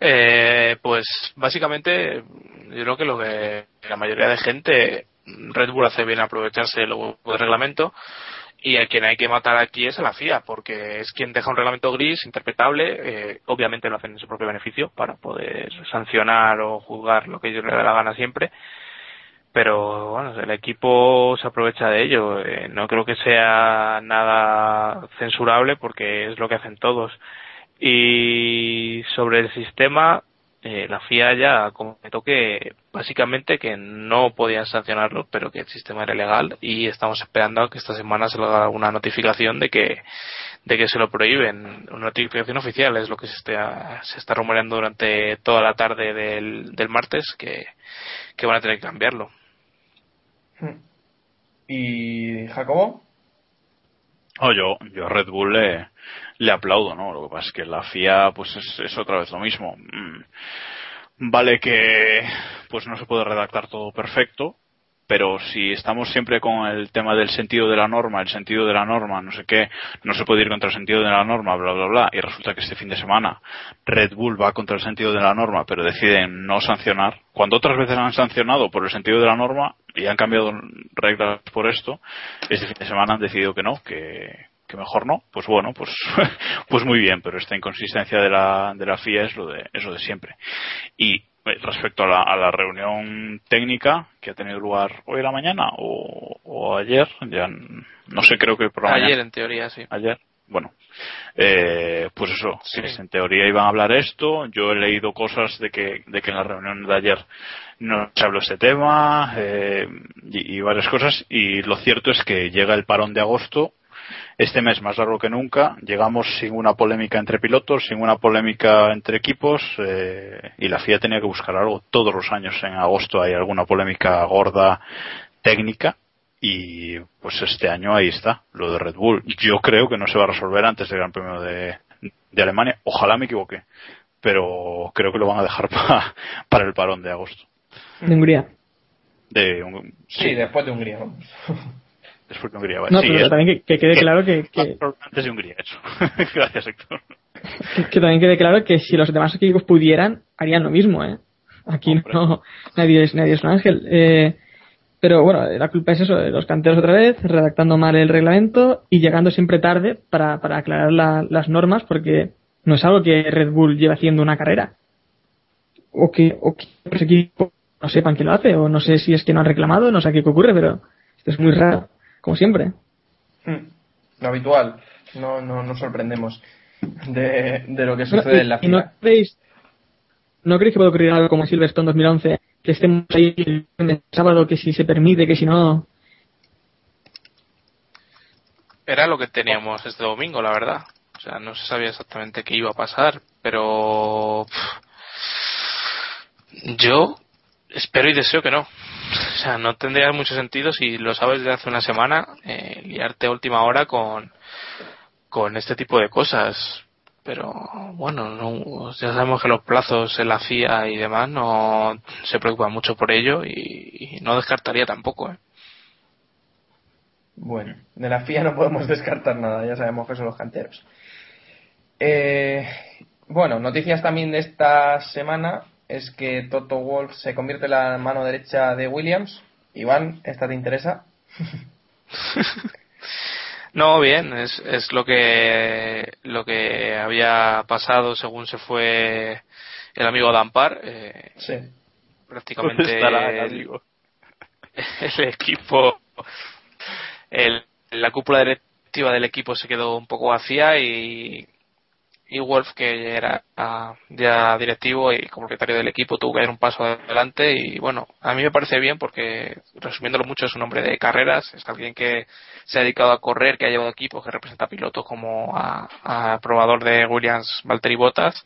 Eh, pues básicamente yo creo que lo que la mayoría de gente Red Bull hace bien aprovecharse del reglamento y a quien hay que matar aquí es a la FIA porque es quien deja un reglamento gris interpretable eh, obviamente lo hacen en su propio beneficio para poder sancionar o juzgar lo que ellos le da la gana siempre pero bueno el equipo se aprovecha de ello. Eh, no creo que sea nada censurable porque es lo que hacen todos y sobre el sistema eh, la FIA ya comentó que básicamente que no podían sancionarlo, pero que el sistema era legal y estamos esperando a que esta semana se le haga una notificación de que de que se lo prohíben. Una notificación oficial es lo que se está, se está rumoreando durante toda la tarde del, del martes que, que van a tener que cambiarlo. ¿Y Jacobo? Oh, yo, yo a Red Bull le, le aplaudo, ¿no? Lo que pasa es que la FIA, pues es, es otra vez lo mismo. Mm. Vale que, pues no se puede redactar todo perfecto, pero si estamos siempre con el tema del sentido de la norma, el sentido de la norma, no sé qué, no se puede ir contra el sentido de la norma, bla, bla, bla, y resulta que este fin de semana Red Bull va contra el sentido de la norma, pero deciden no sancionar, cuando otras veces han sancionado por el sentido de la norma y han cambiado reglas por esto, este fin de semana han decidido que no, que, que mejor no, pues bueno, pues, pues muy bien, pero esta inconsistencia de la, de la FIA es lo de, es lo de siempre. Y respecto a la, a la, reunión técnica que ha tenido lugar hoy a la mañana o, o ayer, ya no sé, creo que por la Ayer, mañana. en teoría, sí. Ayer, bueno, eh, pues eso, Sí. en teoría iban a hablar esto. Yo he leído cosas de que, de que en la reunión de ayer no se habló este tema eh, y, y varias cosas. Y lo cierto es que llega el parón de agosto este mes más largo que nunca. Llegamos sin una polémica entre pilotos, sin una polémica entre equipos eh, y la FIA tenía que buscar algo. Todos los años en agosto hay alguna polémica gorda técnica y pues este año ahí está, lo de Red Bull. Yo creo que no se va a resolver antes del Gran Premio de, de Alemania. Ojalá me equivoque, pero creo que lo van a dejar pa- para el parón de agosto. De Hungría. De, un- Sí, después de Hungría. después de Hungría. vale. No, Sí, pero es- también que, que quede que- claro que, que, Antes de Hungría, eso. Gracias, Héctor. que- también quede claro que si los demás equipos pudieran, harían lo mismo, ¿eh? Aquí Hombre. no, nadie es, nadie es un ángel. Eh, pero bueno, la culpa es eso, de los canteros otra vez, redactando mal el reglamento y llegando siempre tarde para, para aclarar la- las normas, porque no es algo que Red Bull lleve haciendo una carrera. O que, o que los equipos no sepan que lo hace, o no sé si es que no han reclamado, no sé qué ocurre, pero esto es muy raro, como siempre. Hmm. Lo habitual. No, no nos sorprendemos de, de lo que sucede y- en la y no creéis, ¿No creéis que puede ocurrir algo como Silverstone 2011? Que estemos ahí el viernes, sábado, que si se permite, que si no. Era lo que teníamos este domingo, la verdad. O sea, no se sabía exactamente qué iba a pasar, pero yo espero y deseo que no. O sea, no tendría mucho sentido si lo sabes desde hace una semana eh, liarte a última hora con con este tipo de cosas. Pero bueno, no, ya sabemos que los plazos en la FIA y demás no se preocupan mucho por ello y, y no descartaría tampoco. ¿eh? Bueno, de la FIA no podemos descartar nada, ya sabemos que son los canteros. Eh, bueno, noticias también de esta semana es que Toto Wolf se convierte en la mano derecha de Williams. Iván, ¿esta te interesa? No, bien, es, es lo que lo que había pasado según se fue el amigo Dampar. Eh, Sí. prácticamente ¿Dónde estará el el, amigo? el equipo, el, la cúpula directiva del equipo se quedó un poco vacía y, y Wolf, que era ah, ya directivo y como propietario del equipo, tuvo que dar un paso adelante y bueno, a mí me parece bien porque, resumiéndolo mucho, es un hombre de carreras, es alguien que se ha dedicado a correr, que ha llevado equipos, que representa a pilotos como a, a probador de Williams, Valtteri Bottas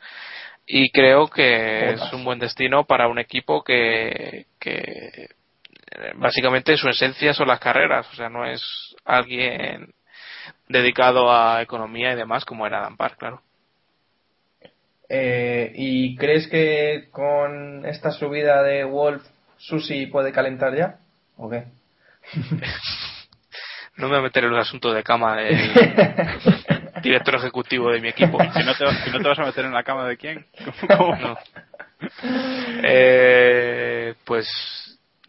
y creo que es un buen destino para un equipo que, que básicamente su esencia son las carreras, o sea, no es alguien dedicado a economía y demás como era Dampar, claro. Eh, ¿Y crees que con esta subida de Wolf, Susi puede calentar ya? ¿O qué? No me voy a meter en el asunto de cama del director ejecutivo de mi equipo. Si no, te, vas- si no te vas a meter en la cama de quién. ¿Cómo? No. Eh, pues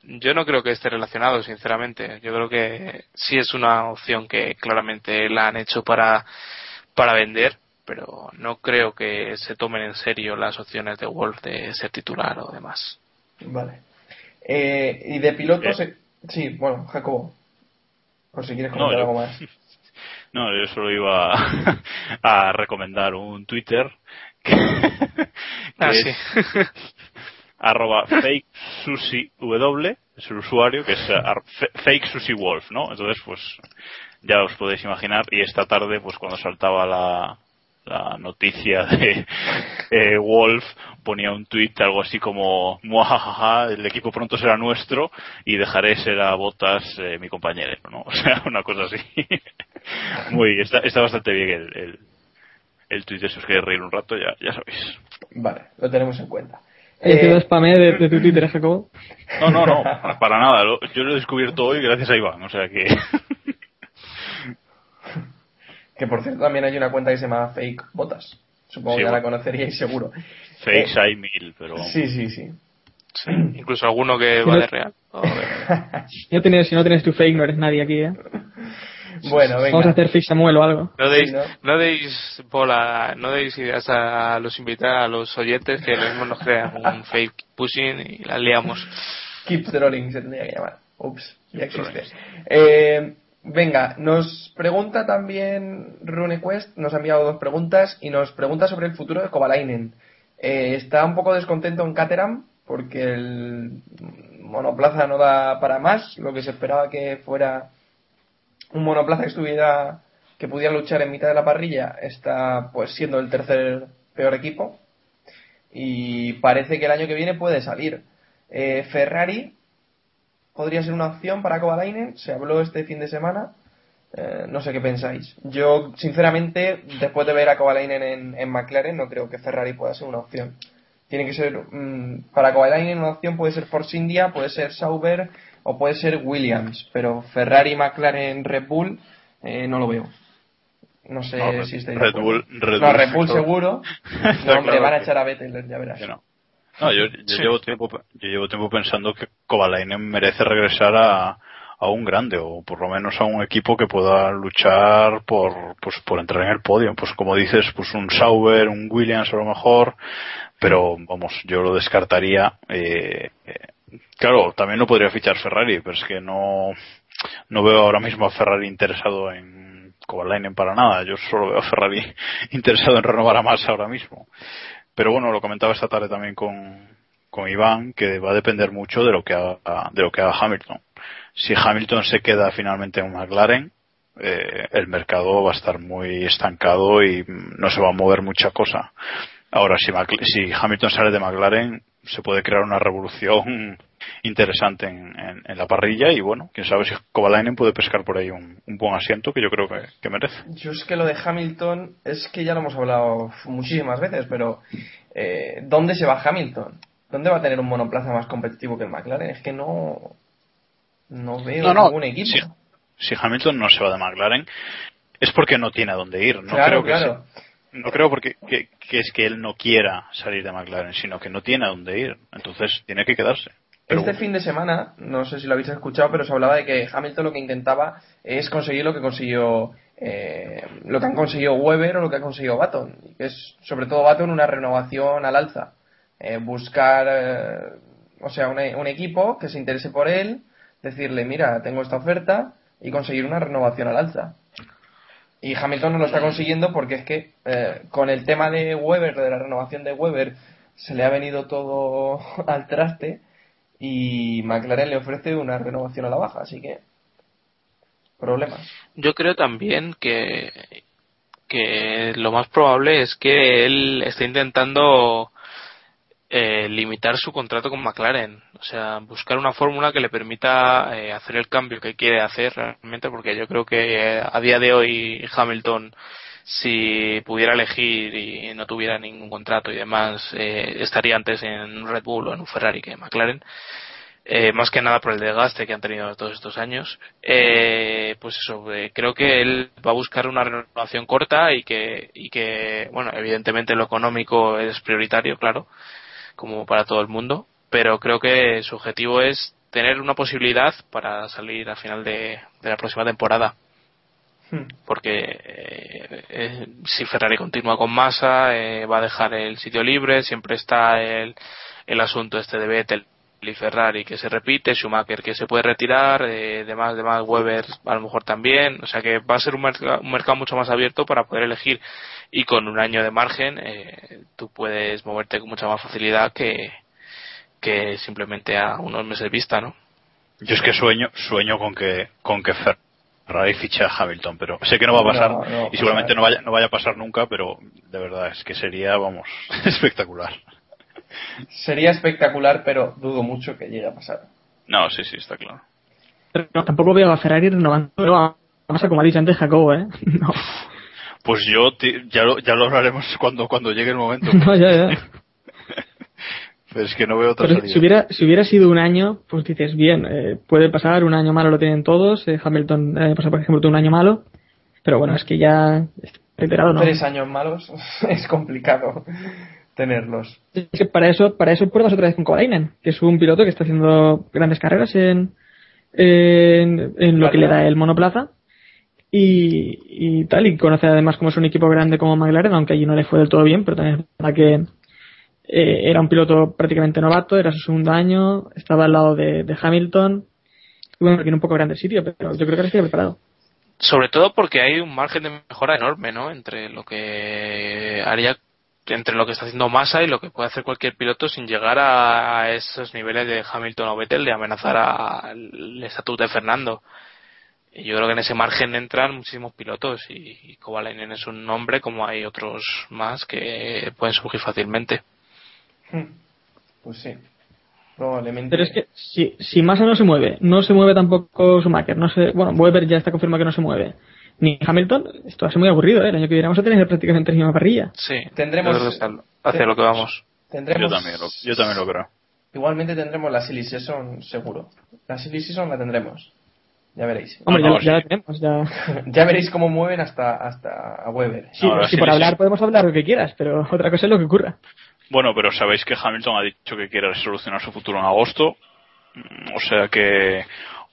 yo no creo que esté relacionado, sinceramente. Yo creo que sí es una opción que claramente la han hecho para, para vender, pero no creo que se tomen en serio las opciones de Wolf de ser titular o demás. Vale. Eh, y de pilotos, eh, sí, bueno, Jacobo, por si quieres No, comentar yo- algo más. No, yo solo iba a, a recomendar un Twitter que, que Ah, es sí. arroba fake sushi w es el usuario que es ar- fe- fake sushi wolf no entonces pues ya os podéis imaginar y esta tarde pues cuando saltaba la la noticia de eh, Wolf ponía un tweet algo así como "Muajajaja, el equipo pronto será nuestro y dejaré ser a botas eh, mi compañero no o sea una cosa así muy está, está bastante bien el, el el tweet si os queréis reír un rato ya ya sabéis Vale, lo tenemos en cuenta. He sido Eh, spamé de, de tu Twitter, Jacobo. No, no, no, para nada. Lo- Yo lo he descubierto hoy gracias a Iván, o sea que. que por cierto también hay una cuenta que se llama Fake Botas. Supongo Sí, que ya la bueno. conoceríais seguro. Fakes Eh, hay mil, pero. Sí, sí, sí. Sí, incluso alguno que va no- de real. Si no tienes, si no tienes tu fake, no eres nadie aquí, ¿eh? Bueno, venga. Vamos a hacer fake Samuel o algo. No deis, Sí, ¿no? no deis bola, no deis ideas a los invitados, a los oyentes que lo mismo nos crean un fake pushing y la liamos. Keep Trolling se tendría que llamar. Ups, ya existe. Eh, venga, nos pregunta también RuneQuest, nos ha enviado dos preguntas y nos pregunta sobre el futuro de Kovalainen. Eh, está un poco descontento en Caterham porque el monoplaza no da para más, lo que se esperaba que fuera un monoplaza que estuviera que pudiera luchar en mitad de la parrilla está pues siendo el tercer peor equipo y parece que el año que viene puede salir. Eh, Ferrari podría ser una opción para Kovalainen, se habló este fin de semana. Eh, no sé qué pensáis. Yo, sinceramente, después de ver a Kovalainen en, en McLaren, no creo que Ferrari pueda ser una opción. Tiene que ser, mm, para Kovalainen una opción puede ser Force India, puede ser Sauber o puede ser Williams, pero Ferrari, McLaren, Red Bull, eh, no lo veo. No sé No, si estáis Red. Bull- Red no, Red Bull seguro. No, hombre, claro van a echar a Vettel, ya verás. que no. No, yo, yo Sí. llevo tiempo, yo llevo tiempo pensando que Kovalainen merece regresar a, a un grande o por lo menos a un equipo que pueda luchar por, pues, por entrar en el podio. Pues como dices, pues un Sauber, un Williams a lo mejor, pero vamos, yo lo descartaría. Eh, eh, claro, también no podría fichar Ferrari, pero es que no, no veo ahora mismo a Ferrari interesado en Kovalainen para nada. Yo solo veo a Ferrari interesado en renovar a Massa ahora mismo. Pero bueno, lo comentaba esta tarde también con, con Iván, que va a depender mucho de lo que haga, de lo que haga Hamilton. Si Hamilton se queda finalmente en McLaren, eh, el mercado va a estar muy estancado y no se va a mover mucha cosa. Ahora, si, si Hamilton sale de McLaren, se puede crear una revolución interesante en, en- en la parrilla y bueno, quién sabe si Kovalainen puede pescar por ahí un, un buen asiento que yo creo que, que merece. Yo es que lo de Hamilton es que ya lo hemos hablado muchísimas veces, pero eh, ¿dónde se va Hamilton? ¿Dónde va a tener un monoplaza más competitivo que el McLaren? Es que no no veo No, no, ningún equipo. si, si Hamilton no se va de McLaren es porque no tiene a dónde ir. No claro, creo que claro. no creo porque que, que es que él no quiera salir de McLaren, sino que no tiene a dónde ir. Entonces tiene que quedarse. Pero este bueno, fin de semana, no sé si lo habéis escuchado, pero se hablaba de que Hamilton lo que intentaba es conseguir lo que consiguió eh, lo que han conseguido Weber o lo que ha conseguido Baton, y que es sobre todo Baton una renovación al alza, Eh, buscar, eh, o sea, un, un equipo que se interese por él, decirle, mira, tengo esta oferta y conseguir una renovación al alza. Y Hamilton no lo está consiguiendo porque es que eh, con el tema de Weber, de la renovación de Weber, se le ha venido todo al traste y McLaren le ofrece una renovación a la baja, así que problemas. Yo creo también que, que lo más probable es que él esté intentando eh, limitar su contrato con McLaren. O sea, buscar una fórmula que le permita eh, hacer el cambio que quiere hacer realmente, porque yo creo que eh, a día de hoy Hamilton, si pudiera elegir y no tuviera ningún contrato y demás, eh, estaría antes en un Red Bull o en un Ferrari que en McLaren. Eh, más que nada por el desgaste que han tenido todos estos años. Eh, pues eso, eh, creo que él va a buscar una renovación corta y que, y que, bueno, evidentemente lo económico es prioritario, claro, como para todo el mundo, pero creo que su objetivo es tener una posibilidad para salir a final de, de la próxima temporada. Hmm. Porque eh, eh, si Ferrari continúa con Massa, eh, va a dejar el sitio libre, siempre está el, el asunto este de Vettel y Ferrari que se repite, Schumacher que se puede retirar, eh, demás, demás Weber a lo mejor también, o sea que va a ser un, merc- un mercado mucho más abierto para poder elegir y con un año de margen eh, tú puedes moverte con mucha más facilidad que, que simplemente a unos meses vista, ¿no? Yo es que sueño, sueño con que, con que Ferrari fiche a Hamilton, pero sé que no va a pasar No, no, y seguramente no. no vaya, no vaya a pasar nunca, pero de verdad es que sería, vamos, espectacular. Sería espectacular, pero dudo mucho que llegue a pasar. No, sí, sí, está claro. Pero no, tampoco veo a Ferrari renovando no, a Massa, como ha dicho antes Jacobo, ¿eh? No, Pues yo ya lo, ya lo hablaremos cuando, cuando llegue el momento. no, ya, ya. Pero es que no veo otra Pero salida. si hubiera, si hubiera sido un año, pues dices, bien, eh, puede pasar, un año malo lo tienen todos, eh, Hamilton año pasado, por ejemplo, tuvo un año malo, pero bueno, es que ya, reiterado, ¿no? Tres años malos es complicado tenerlos. Es que para eso, para eso pruebas otra vez con Kovalainen, que es un piloto que está haciendo grandes carreras en, en, en lo que le da el monoplaza y, y tal, y conoce además como es un equipo grande como McLaren, aunque allí no le fue del todo bien, pero también es verdad que eh, era un piloto prácticamente novato, era su segundo año, estaba al lado de, Hamilton, y bueno, tiene un poco grande sitio, pero yo creo que ahora está preparado. Sobre todo porque hay un margen de mejora enorme, ¿no? Entre lo que haría, entre lo que está haciendo Massa y lo que puede hacer cualquier piloto sin llegar a esos niveles de Hamilton o Vettel de amenazar al estatus de Fernando. Y yo creo que en ese margen entran muchísimos pilotos y, y es un nombre como hay otros más que pueden surgir fácilmente. Pues sí, probablemente. Pero es que si, si Massa no se mueve, no se mueve tampoco Schumacher, no se, bueno, Weber ya está confirmado que no se mueve, ni Hamilton, esto va a ser muy aburrido, ¿eh? el año que viene vamos a tener prácticamente la misma parrilla. Sí, Tendremos- hacia lo que vamos. Tendremos, Yo también, lo, yo también lo creo. Igualmente tendremos la Silly Season, seguro. La Silly Season la tendremos. Ya veréis. Hombre, No, no, ya, la tenemos, ya. ya veréis cómo mueven hasta, hasta a Weber. Sí, por hablar podemos hablar lo que quieras, pero otra cosa es lo que ocurra. Bueno, pero sabéis que Hamilton ha dicho que quiere solucionar su futuro en agosto. Mm, O sea que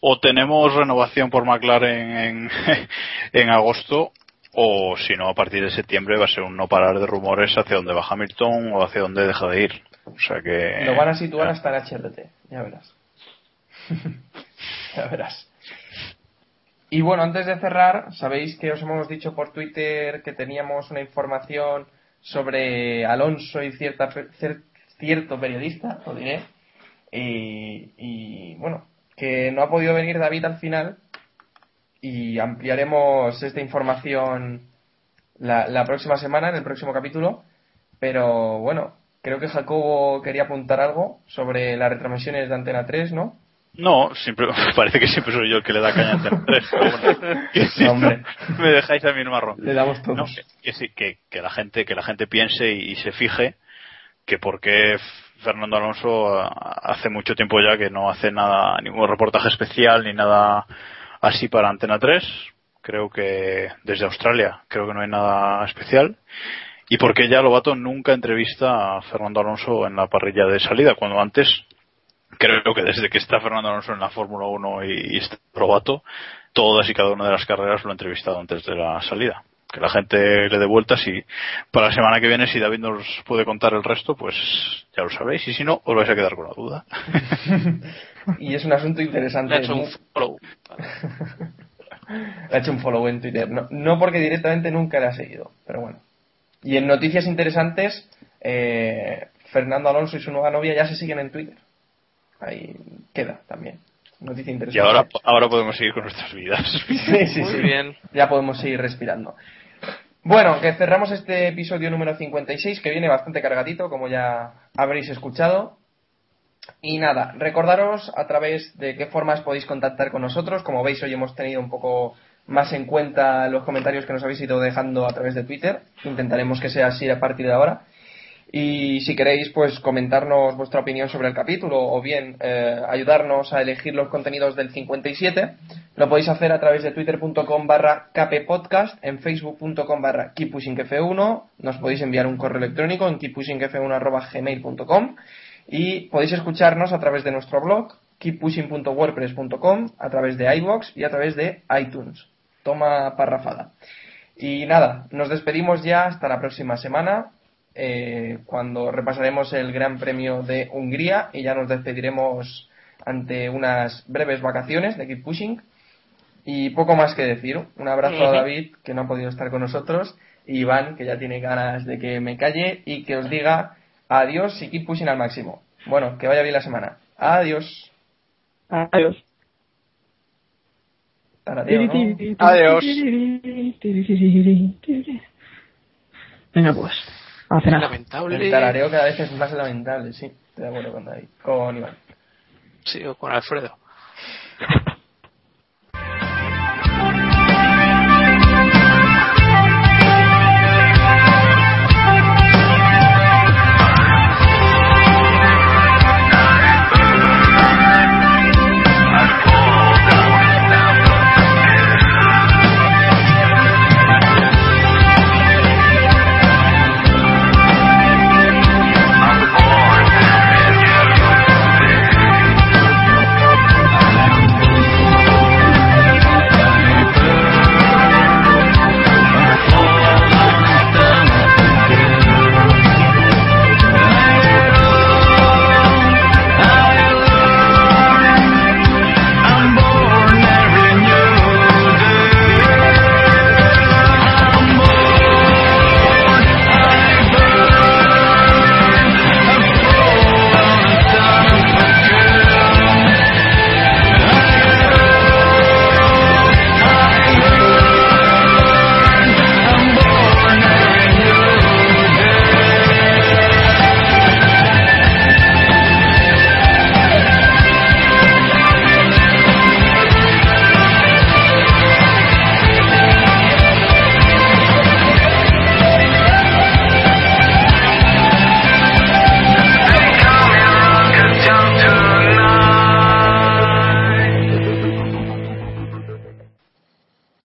o tenemos renovación por McLaren en, en agosto o si no a partir de septiembre va a ser un no parar de rumores hacia dónde va Hamilton o hacia dónde deja de ir. O sea que Lo van a situar hasta en HRT, ya verás. ya verás. Y bueno, antes de cerrar, sabéis que os hemos dicho por Twitter que teníamos una información sobre Alonso y cierta, cierto periodista, lo diré. Y, y, bueno, que no ha podido venir David al final y ampliaremos esta información la, la próxima semana, en el próximo capítulo. Pero bueno, creo que Jacobo quería apuntar algo sobre las retransmisiones de Antena 3, ¿no? No, siempre, parece que siempre soy yo el que le da caña a Antena 3, pero bueno, que si No, hombre. me dejáis a mí marrón. Le damos todos. No, que, la gente, que la gente piense y, y se fije que por qué Fernando Alonso hace mucho tiempo ya que no hace nada, ningún reportaje especial ni nada así para Antena 3. Creo que desde Australia creo que no hay nada especial. Y porque ya Lobato nunca entrevista a Fernando Alonso en la parrilla de salida, cuando antes creo que desde que está Fernando Alonso en la Fórmula 1 y, y está Lobato, todas y cada una de las carreras lo ha entrevistado antes de la salida. Que la gente le dé vueltas y para la semana que viene, si David nos puede contar el resto, pues ya lo sabéis. Y si no, os vais a quedar con la duda. Y es un asunto interesante. Le ha hecho un follow. Le ha hecho un follow en Twitter. No, no porque directamente nunca le ha seguido, pero bueno. Y en noticias interesantes, eh, Fernando Alonso y su nueva novia ya se siguen en Twitter. Ahí queda también. Noticia Y interesante. ahora, ahora podemos seguir con nuestras vidas. Sí, sí, Muy sí. bien. Ya podemos seguir respirando. Bueno, que cerramos este episodio número 56, que viene bastante cargadito, como ya habréis escuchado. Y nada, recordaros a través de qué formas podéis contactar con nosotros. Como veis, hoy hemos tenido un poco más en cuenta los comentarios que nos habéis ido dejando a través de Twitter. Intentaremos que sea así a partir de ahora. Y si queréis, pues comentarnos vuestra opinión sobre el capítulo o bien eh, ayudarnos a elegir los contenidos del 57, lo podéis hacer a través de twitter.com barra kppodcast, en facebook.com barra keeppushingf1, nos podéis enviar un correo electrónico en keeppushingf1 arroba gmail.com y podéis escucharnos a través de nuestro blog keeppushing.wordpress.com, a través de iVoox y a través de iTunes. Toma parrafada. Y nada, nos despedimos ya hasta la próxima semana eh, cuando repasaremos el Gran Premio de Hungría y ya nos despediremos ante unas breves vacaciones de Keep Pushing. Y poco más que decir. Un abrazo a. David, que no ha podido estar con nosotros, y Iván, que ya tiene ganas de que me calle y que os diga adiós y Keep Pushing al máximo. Bueno, que vaya bien la semana. Adiós. Adiós. Tarateo, ¿no? Adiós. Venga, pues. A cenar. Lamentable. El tarareo cada vez es más lamentable, sí. Estoy de acuerdo con David. Con Iván. Sí, o con Alfredo.